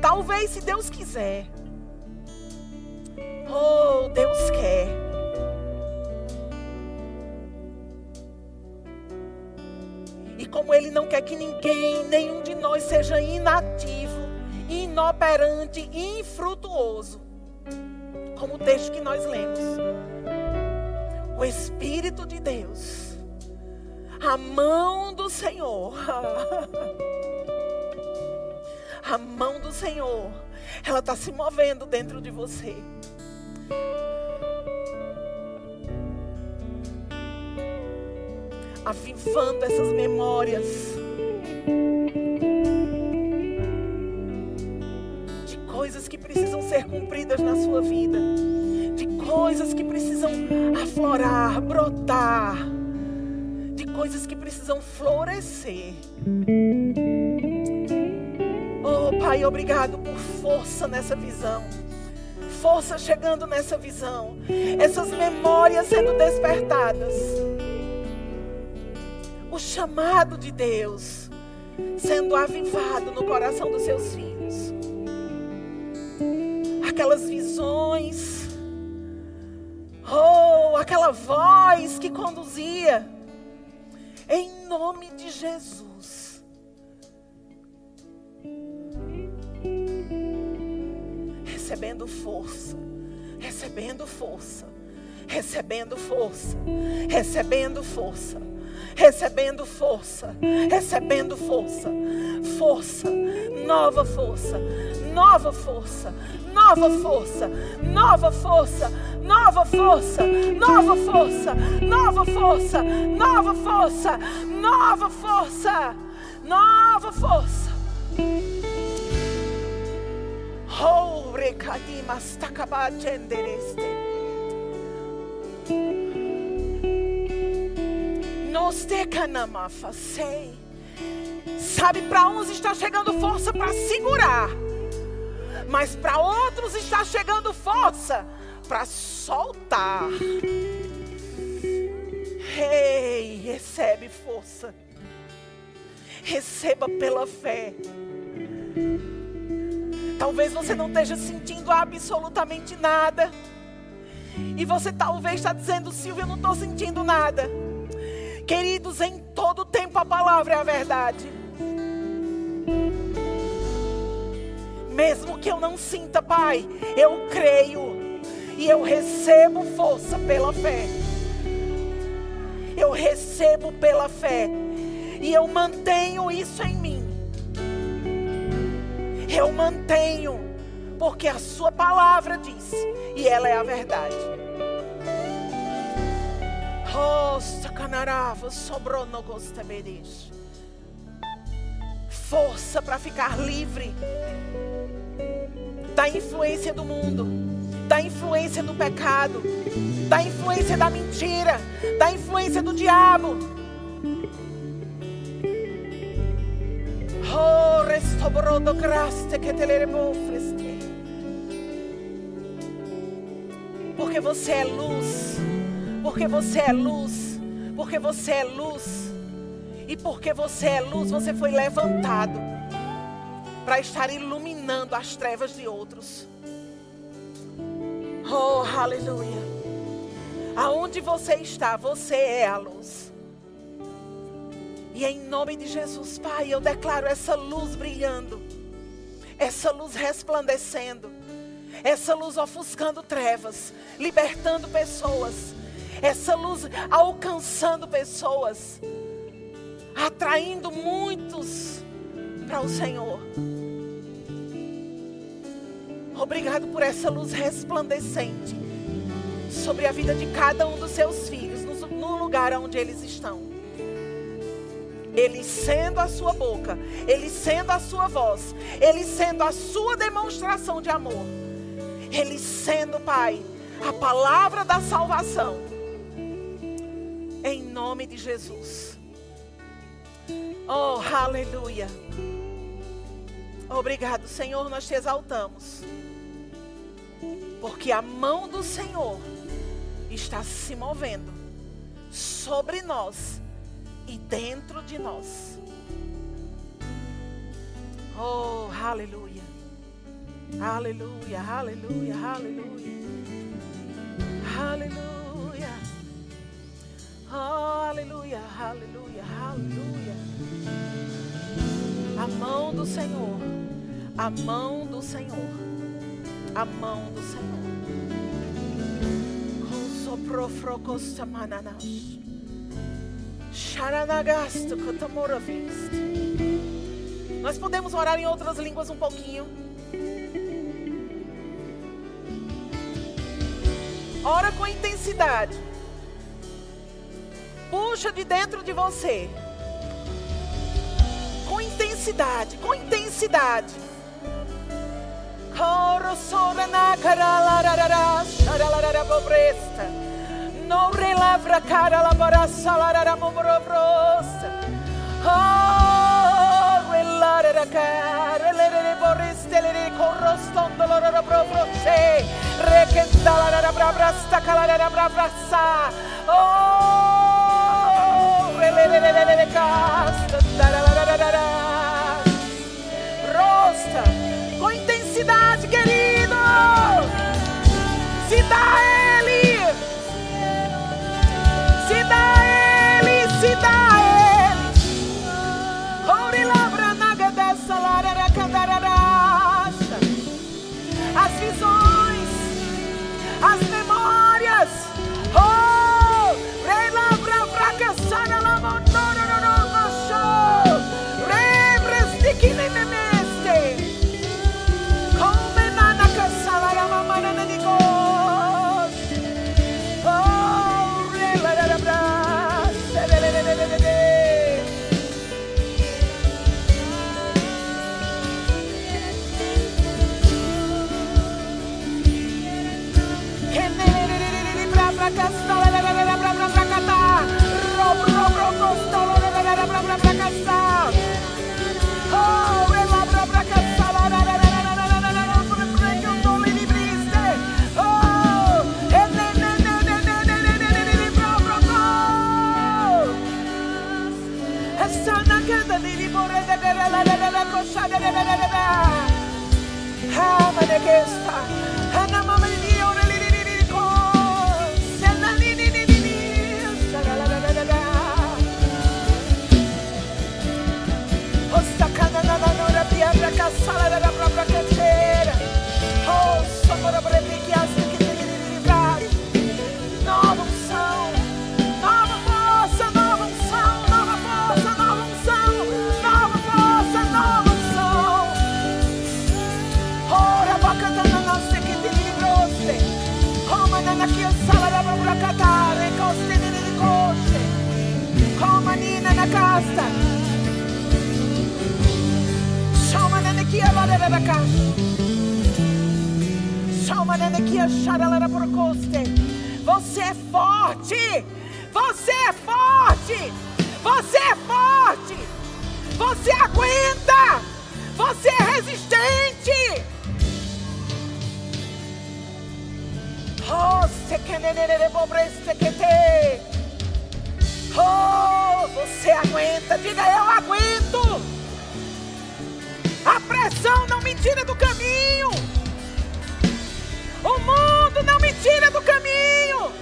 talvez se Deus quiser. Oh, Deus quer. E como Ele não quer que ninguém, nenhum de nós seja inativo, inoperante, infrutuoso, como o texto que nós lemos. O Espírito de Deus, a mão do Senhor, a mão do Senhor, ela está se movendo dentro de você. Avivando essas memórias. De coisas que precisam ser cumpridas na sua vida. De coisas que precisam aflorar, brotar. De coisas que precisam florescer. Pai, obrigado por força nessa visão. Força chegando nessa visão, essas memórias sendo despertadas, o chamado de Deus sendo avivado no coração dos seus filhos, aquelas visões, oh, aquela voz que conduzia, em nome de Jesus. Recebendo força, recebendo força, recebendo força, recebendo força, recebendo força, recebendo força, força, nova força, nova força, nova força, nova força, nova força, nova força, nova força, nova força, nova força, nova força. Nos decanamafasei. Sabe, para uns está chegando força para segurar, mas para outros está chegando força para soltar. Ei, recebe força. Receba pela fé. Talvez você não esteja sentindo absolutamente nada. E você talvez está dizendo, Silvia, eu não estou sentindo nada. Queridos, em todo tempo a palavra é a verdade. Mesmo que eu não sinta, Pai, eu creio e eu recebo força pela fé. Eu recebo pela fé e eu mantenho isso em mim. Eu mantenho, porque a Sua palavra diz, e ela é a verdade. Força para ficar livre da influência do mundo, da influência do pecado, da influência da mentira, da influência do diabo. Oh, restobrodo graste que te Porque você é luz. Porque você é luz. Porque você é luz. E porque você é luz, você foi levantado para estar iluminando as trevas de outros. Oh, aleluia. Aonde você está, você é a luz. E em nome de Jesus, Pai, eu declaro essa luz brilhando, essa luz resplandecendo, essa luz ofuscando trevas, libertando pessoas, essa luz alcançando pessoas, atraindo muitos para o Senhor. Obrigado por essa luz resplandecente sobre a vida de cada um dos seus filhos, no lugar onde eles estão. Ele sendo a sua boca, ele sendo a sua voz, ele sendo a sua demonstração de amor, ele sendo, Pai, a palavra da salvação. Em nome de Jesus. Oh, aleluia. Obrigado, Senhor, nós te exaltamos. Porque a mão do Senhor está se movendo sobre nós e dentro de nós. Oh, aleluia. Aleluia, aleluia, aleluia. Aleluia. Oh, aleluia, aleluia, aleluia. A mão do Senhor. A mão do Senhor. A mão do Senhor. com Oh, semana mananash. Sharanagasto Kotamoravist. Nós podemos orar em outras línguas um pouquinho. Ora com intensidade. Puxa de dentro de você. Com intensidade, com intensidade. Coro sorana pobre charalarabobresta. Não relavra cara labora salarara rosta. Oh, relarara cara, lere boriste lere corrostondo lorara brobroche. Rekendalarara brabrasta calarara brabrassa. Oh, relerere casta da. Rosta, com intensidade, querido. Cidade. Nicholas. Rebecca. Você é forte! Você é forte! Você é forte! Você aguenta! Você é resistente! Oh, você aguenta! Diga eu aguento! A pressão tira do caminho. O mundo não me tira do caminho.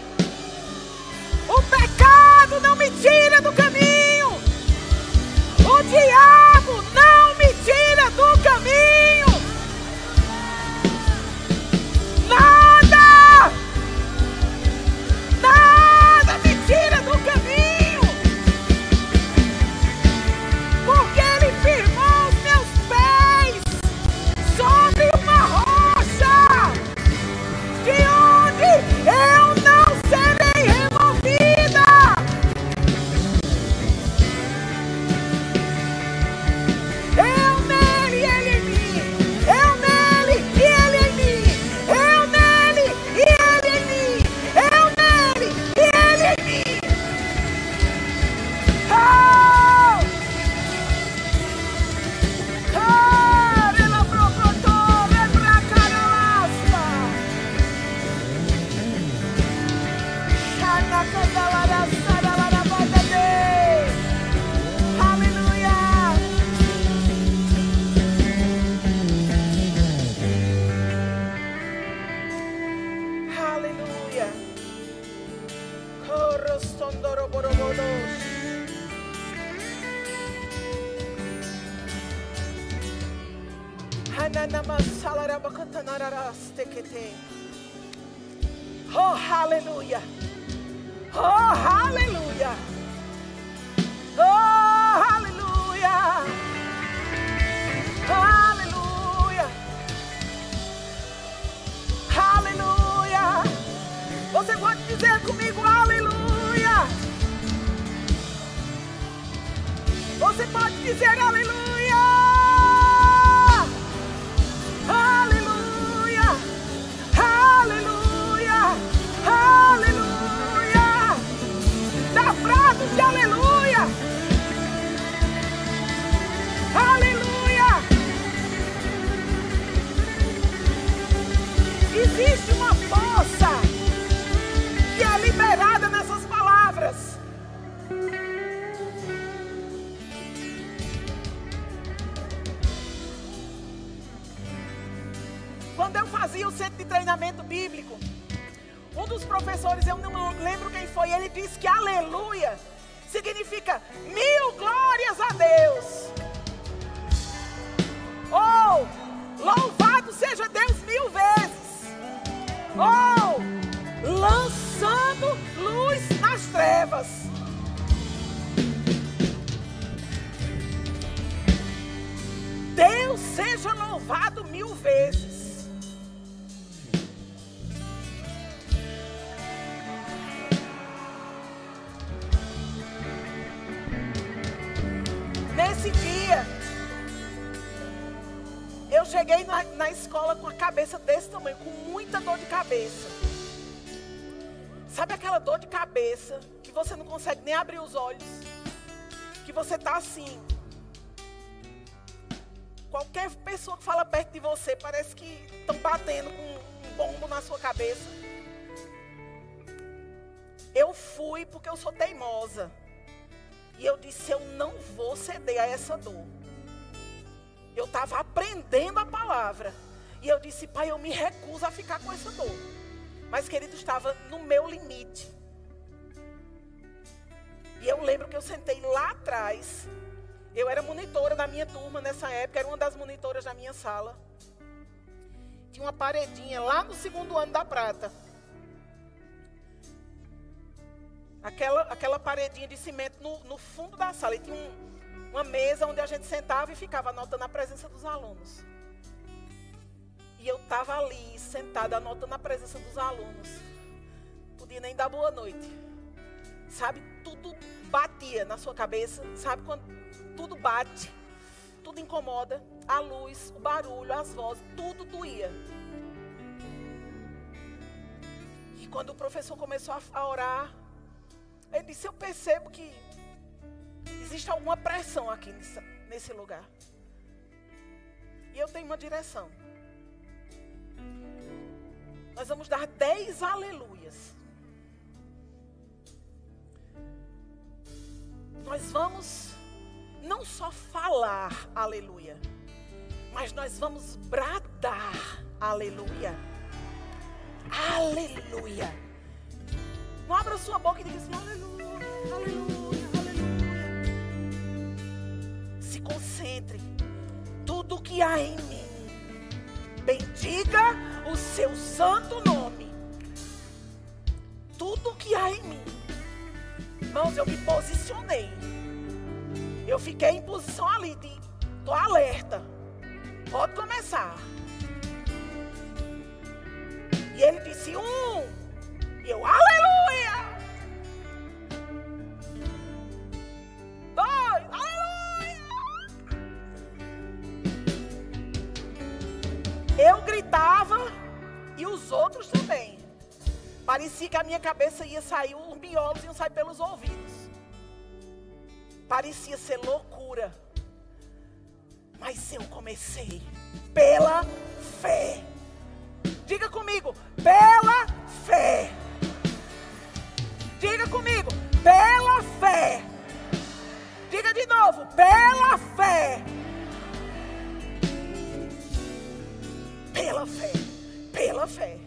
O pecado não me tira do caminho. O diabo Quando eu fazia o centro de treinamento bíblico, um dos professores, eu não lembro quem foi, ele disse que aleluia significa mil glórias a Deus. Ou louvado seja Deus mil vezes. Ou lançando luz nas trevas. Deus seja louvado mil vezes. Cheguei na, na escola com a cabeça desse tamanho, com muita dor de cabeça. Sabe aquela dor de cabeça que você não consegue nem abrir os olhos? Que você tá assim. Qualquer pessoa que fala perto de você parece que estão batendo com um bombo na sua cabeça. Eu fui porque eu sou teimosa. E eu disse: eu não vou ceder a essa dor. Eu estava aprendendo a palavra. E eu disse: pai, eu me recuso a ficar com essa dor. Mas, querido, estava no meu limite. E eu lembro que eu sentei lá atrás. Eu era monitora da minha turma nessa época, era uma das monitoras da minha sala. Tinha uma paredinha lá no segundo ano da prata. Aquela, aquela paredinha de cimento no, no fundo da sala. E tinha um, uma mesa onde a gente sentava e ficava anotando a presença dos alunos. E eu estava ali, sentada, anotando a presença dos alunos. Podia nem dar boa noite. Sabe, tudo batia na sua cabeça. Sabe quando tudo bate, tudo incomoda. A luz, o barulho, as vozes, tudo doía. E quando o professor começou a, orar, ele disse: Eu percebo que existe alguma pressão aqui nesse, nesse lugar. E eu tenho uma direção. Nós vamos dar dez aleluias. Nós vamos não só falar aleluia, mas nós vamos bradar aleluia. Aleluia. Não abra sua boca e diga assim, há em mim. Bendiga o seu santo nome. Tudo que há em mim. Irmãos, eu me posicionei. Eu fiquei em posição ali de tô alerta. Pode começar. E ele disse um. E eu, aleluia! Minha cabeça ia sair, os miolos iam sair pelos ouvidos. Parecia ser loucura. Mas eu comecei pela fé. Diga comigo, pela fé. Diga comigo, pela fé. Diga de novo, pela fé. Pela fé, pela fé.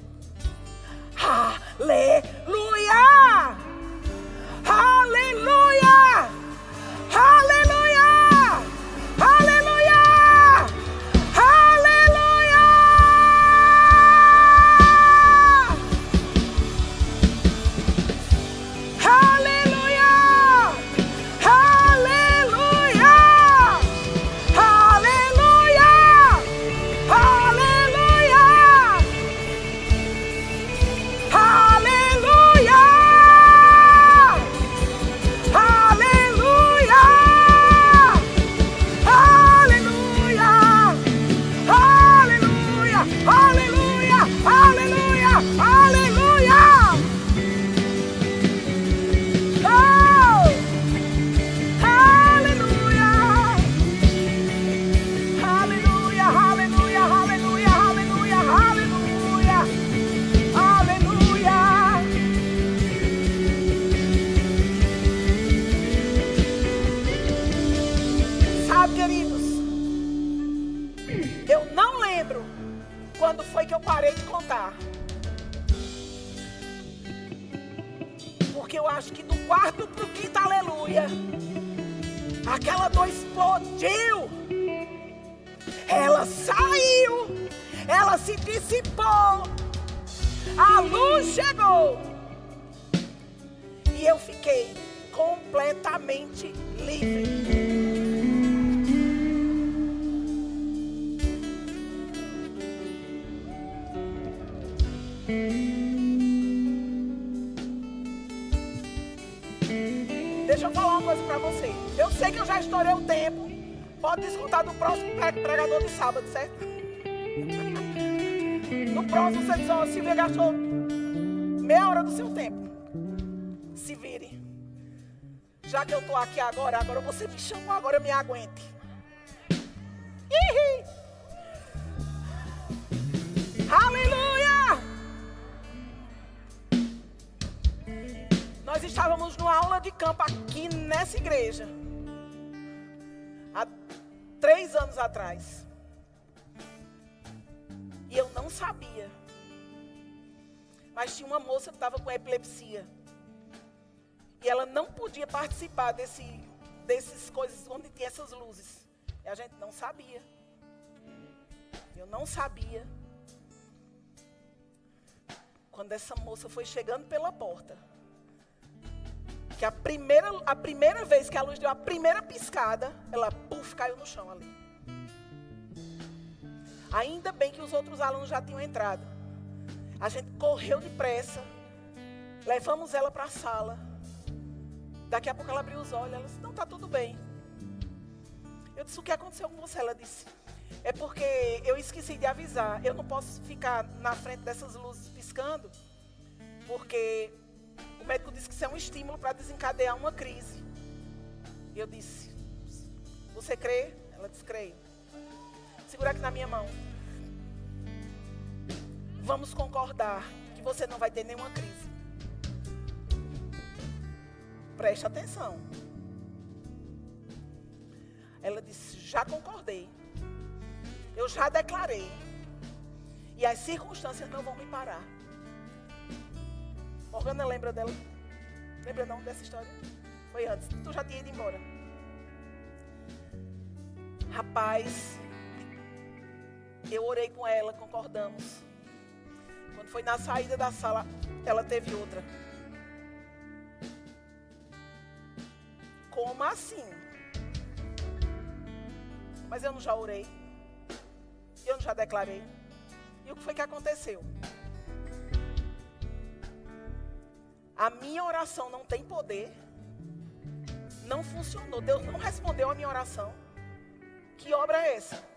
E eu fiquei completamente livre. Deixa eu falar uma coisa para você. Eu sei que eu já estourei o tempo. Pode descontar do próximo pregador de sábado, certo? No próximo você diz, ó, Silvia gastou meia hora do seu tempo. Já que eu estou aqui agora, agora você me chamou, agora me aguente. Ihi. Aleluia! Nós estávamos numa aula de campo aqui nessa igreja. Há três anos atrás. E eu não sabia. Mas tinha uma moça que estava com epilepsia. Ela não podia participar desse, desses coisas onde tinha essas luzes. E a gente não sabia. Eu não sabia. Quando essa moça foi chegando pela porta, que a primeira, a primeira vez que a luz deu a primeira piscada, ela puf, caiu no chão ali. Ainda bem que os outros alunos já tinham entrado. A gente correu depressa, levamos ela para a sala. Daqui a pouco ela abriu os olhos, ela disse, não, está tudo bem. Eu disse, o que aconteceu com você? Ela disse, é porque eu esqueci de avisar. Eu não posso ficar na frente dessas luzes piscando, porque o médico disse que isso é um estímulo para desencadear uma crise. Eu disse, você crê? Ela disse, creio. Segura aqui na minha mão. Vamos concordar que você não vai ter nenhuma crise. Preste atenção. Ela disse: Já concordei. Eu já declarei. E as circunstâncias não vão me parar. Morgana lembra dela? Lembra não dessa história? Foi antes. Tu já tinha ido embora. Rapaz, eu orei com ela, concordamos. Quando foi na saída da sala, ela teve outra. Como assim? Mas eu não já orei. Eu não já declarei. E o que foi que aconteceu? A minha oração não tem poder. Não funcionou. Deus não respondeu a minha oração. Que obra é essa?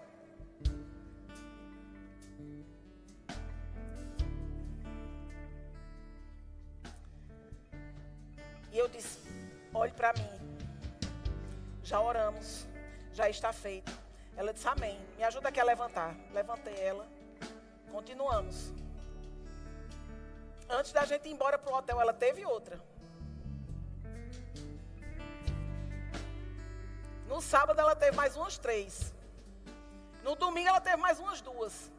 E eu disse: olhe para mim. Já está feito. Ela disse: Amém. Me ajuda aqui a levantar. Levantei ela. Continuamos. Antes da gente ir embora para o hotel, ela teve outra. No sábado ela teve mais umas três. No domingo ela teve mais umas duas.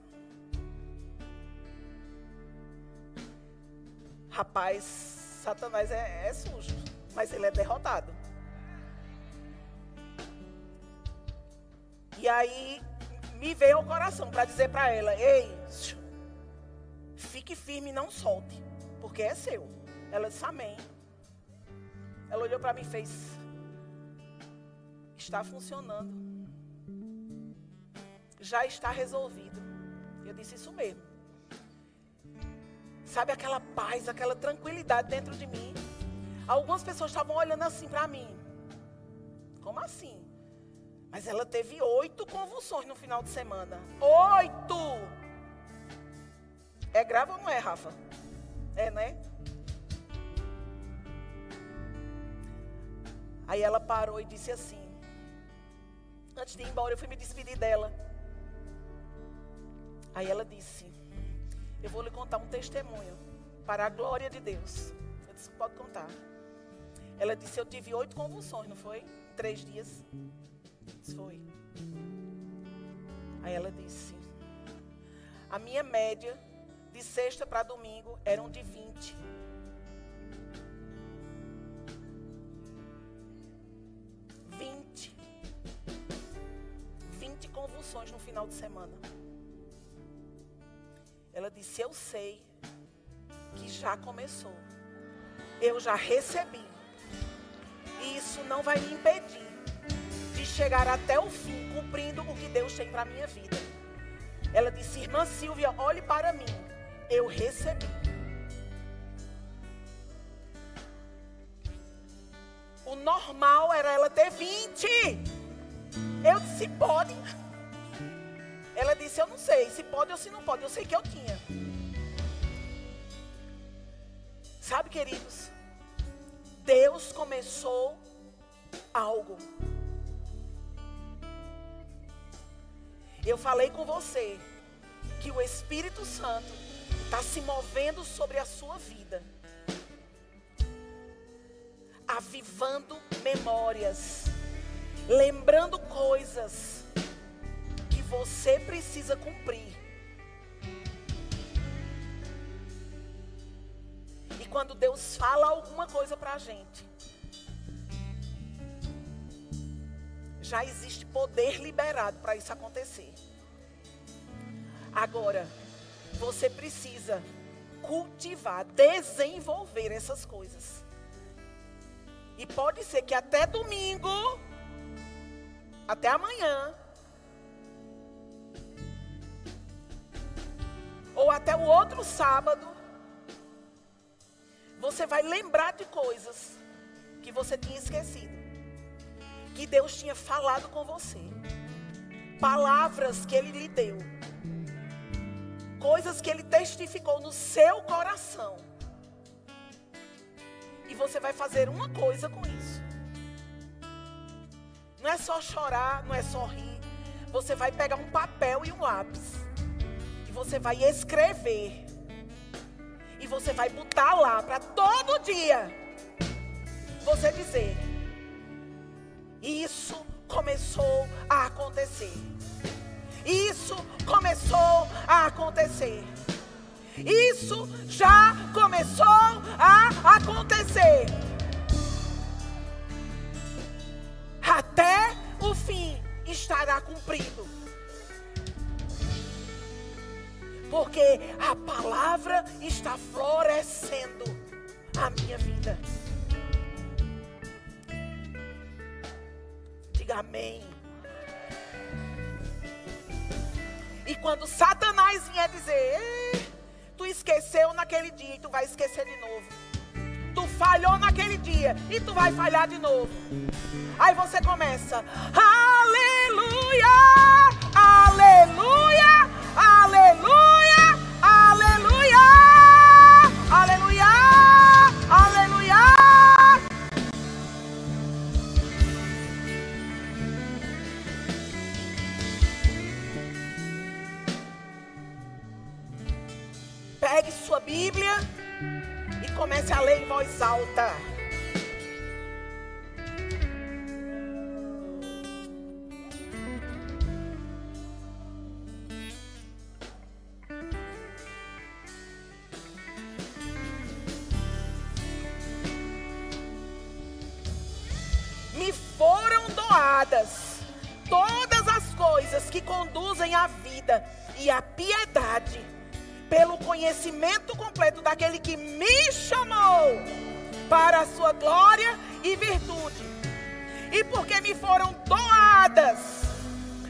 Rapaz, Satanás é, é sujo, mas ele é derrotado. E aí me veio ao coração para dizer para ela: Ei, fique firme e não solte, porque é seu. Ela disse: Amém. Ela olhou para mim e fez: Está funcionando. Já está resolvido. Eu disse: Isso mesmo. Sabe aquela paz, aquela tranquilidade dentro de mim? Algumas pessoas estavam olhando assim para mim. Como assim? Mas ela teve oito convulsões no final de semana. Oito! É grave ou não é, Rafa? É, né? Aí ela parou e disse assim: Antes de ir embora, eu fui me despedir dela. Aí ela disse: Eu vou lhe contar um testemunho para a glória de Deus. Eu disse: Pode contar. Ela disse: Eu tive oito convulsões, não foi? Três dias. Foi. Aí ela disse: A minha média de sexta para domingo eram de 20. Vinte. Vinte convulsões no final de semana. Ela disse: Eu sei que já começou. Eu já recebi. E isso não vai me impedir chegar até o fim, cumprindo o que Deus tem para a minha vida. Ela disse: Irmã Silvia, olhe para mim. Eu recebi. O normal era ela ter 20. Eu disse: pode. Ela disse: Eu não sei se pode ou se não pode. Eu sei que eu tinha. Sabe, queridos? Deus começou algo. Eu falei com você que o Espírito Santo está se movendo sobre a sua vida, avivando memórias, lembrando coisas que você precisa cumprir. E quando Deus fala alguma coisa para a gente, já existe poder liberado para isso acontecer. Agora, você precisa cultivar, desenvolver essas coisas. E pode ser que até domingo, até amanhã, ou até o outro sábado, você vai lembrar de coisas que você tinha esquecido. Que Deus tinha falado com você. Palavras que Ele lhe deu. Coisas que Ele testificou no seu coração. E você vai fazer uma coisa com isso. Não é só chorar, não é só rir. Você vai pegar um papel e um lápis. E você vai escrever e você vai botar lá para todo dia você dizer: Isso começou a acontecer. Isso começou a acontecer. Isso já começou a acontecer. Até o fim estará cumprido. porque a palavra está florescendo a minha vida. Diga amém. E quando Satanás vier dizer, tu esqueceu naquele dia e tu vai esquecer de novo. Tu falhou naquele dia e tu vai falhar de novo. Aí você começa, aleluia, aleluia, aleluia. Aleluia! Aleluia! Pegue sua Bíblia e comece a ler em voz alta. Conhecimento completo daquele que me chamou para a sua glória e virtude, e porque me foram doadas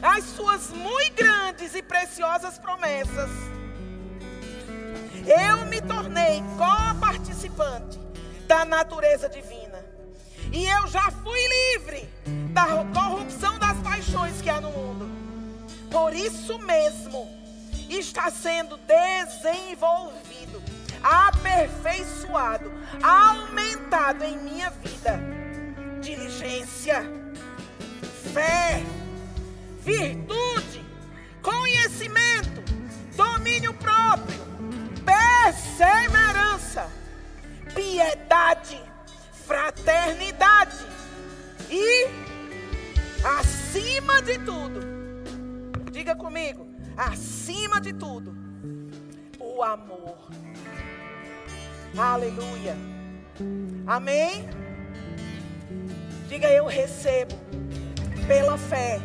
as suas muito grandes e preciosas promessas, eu me tornei co-participante da natureza divina. E eu já fui livre da corrupção das paixões que há no mundo. Por isso mesmo, está sendo desenvolvido, aperfeiçoado, aumentado em minha vida. Diligência, fé, virtude, conhecimento, domínio próprio, perseverança, piedade, fraternidade e, acima de tudo, diga comigo, acima de tudo, o amor. Aleluia. Amém? Diga eu recebo pela fé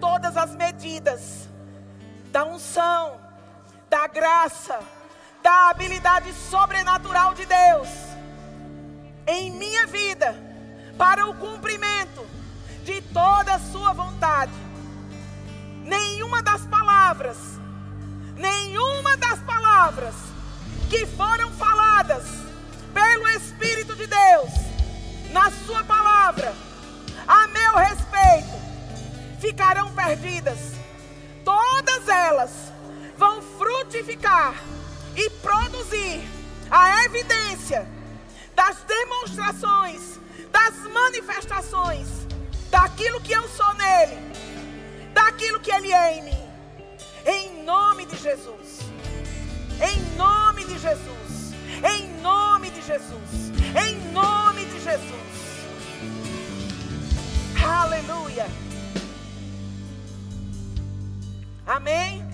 todas as medidas da unção, da graça, da habilidade sobrenatural de Deus em minha vida para o cumprimento de toda a sua vontade. Nenhuma das palavras, nenhuma das palavras que foram faladas pelo Espírito de Deus na sua palavra a meu respeito ficarão perdidas. Todas elas vão frutificar e produzir a evidência das demonstrações, das manifestações daquilo que eu sou nele, daquilo que ele é em mim. Em nome de Jesus. Em nome de Jesus. Em nome de Jesus. Em nome de Jesus. Aleluia. Amém?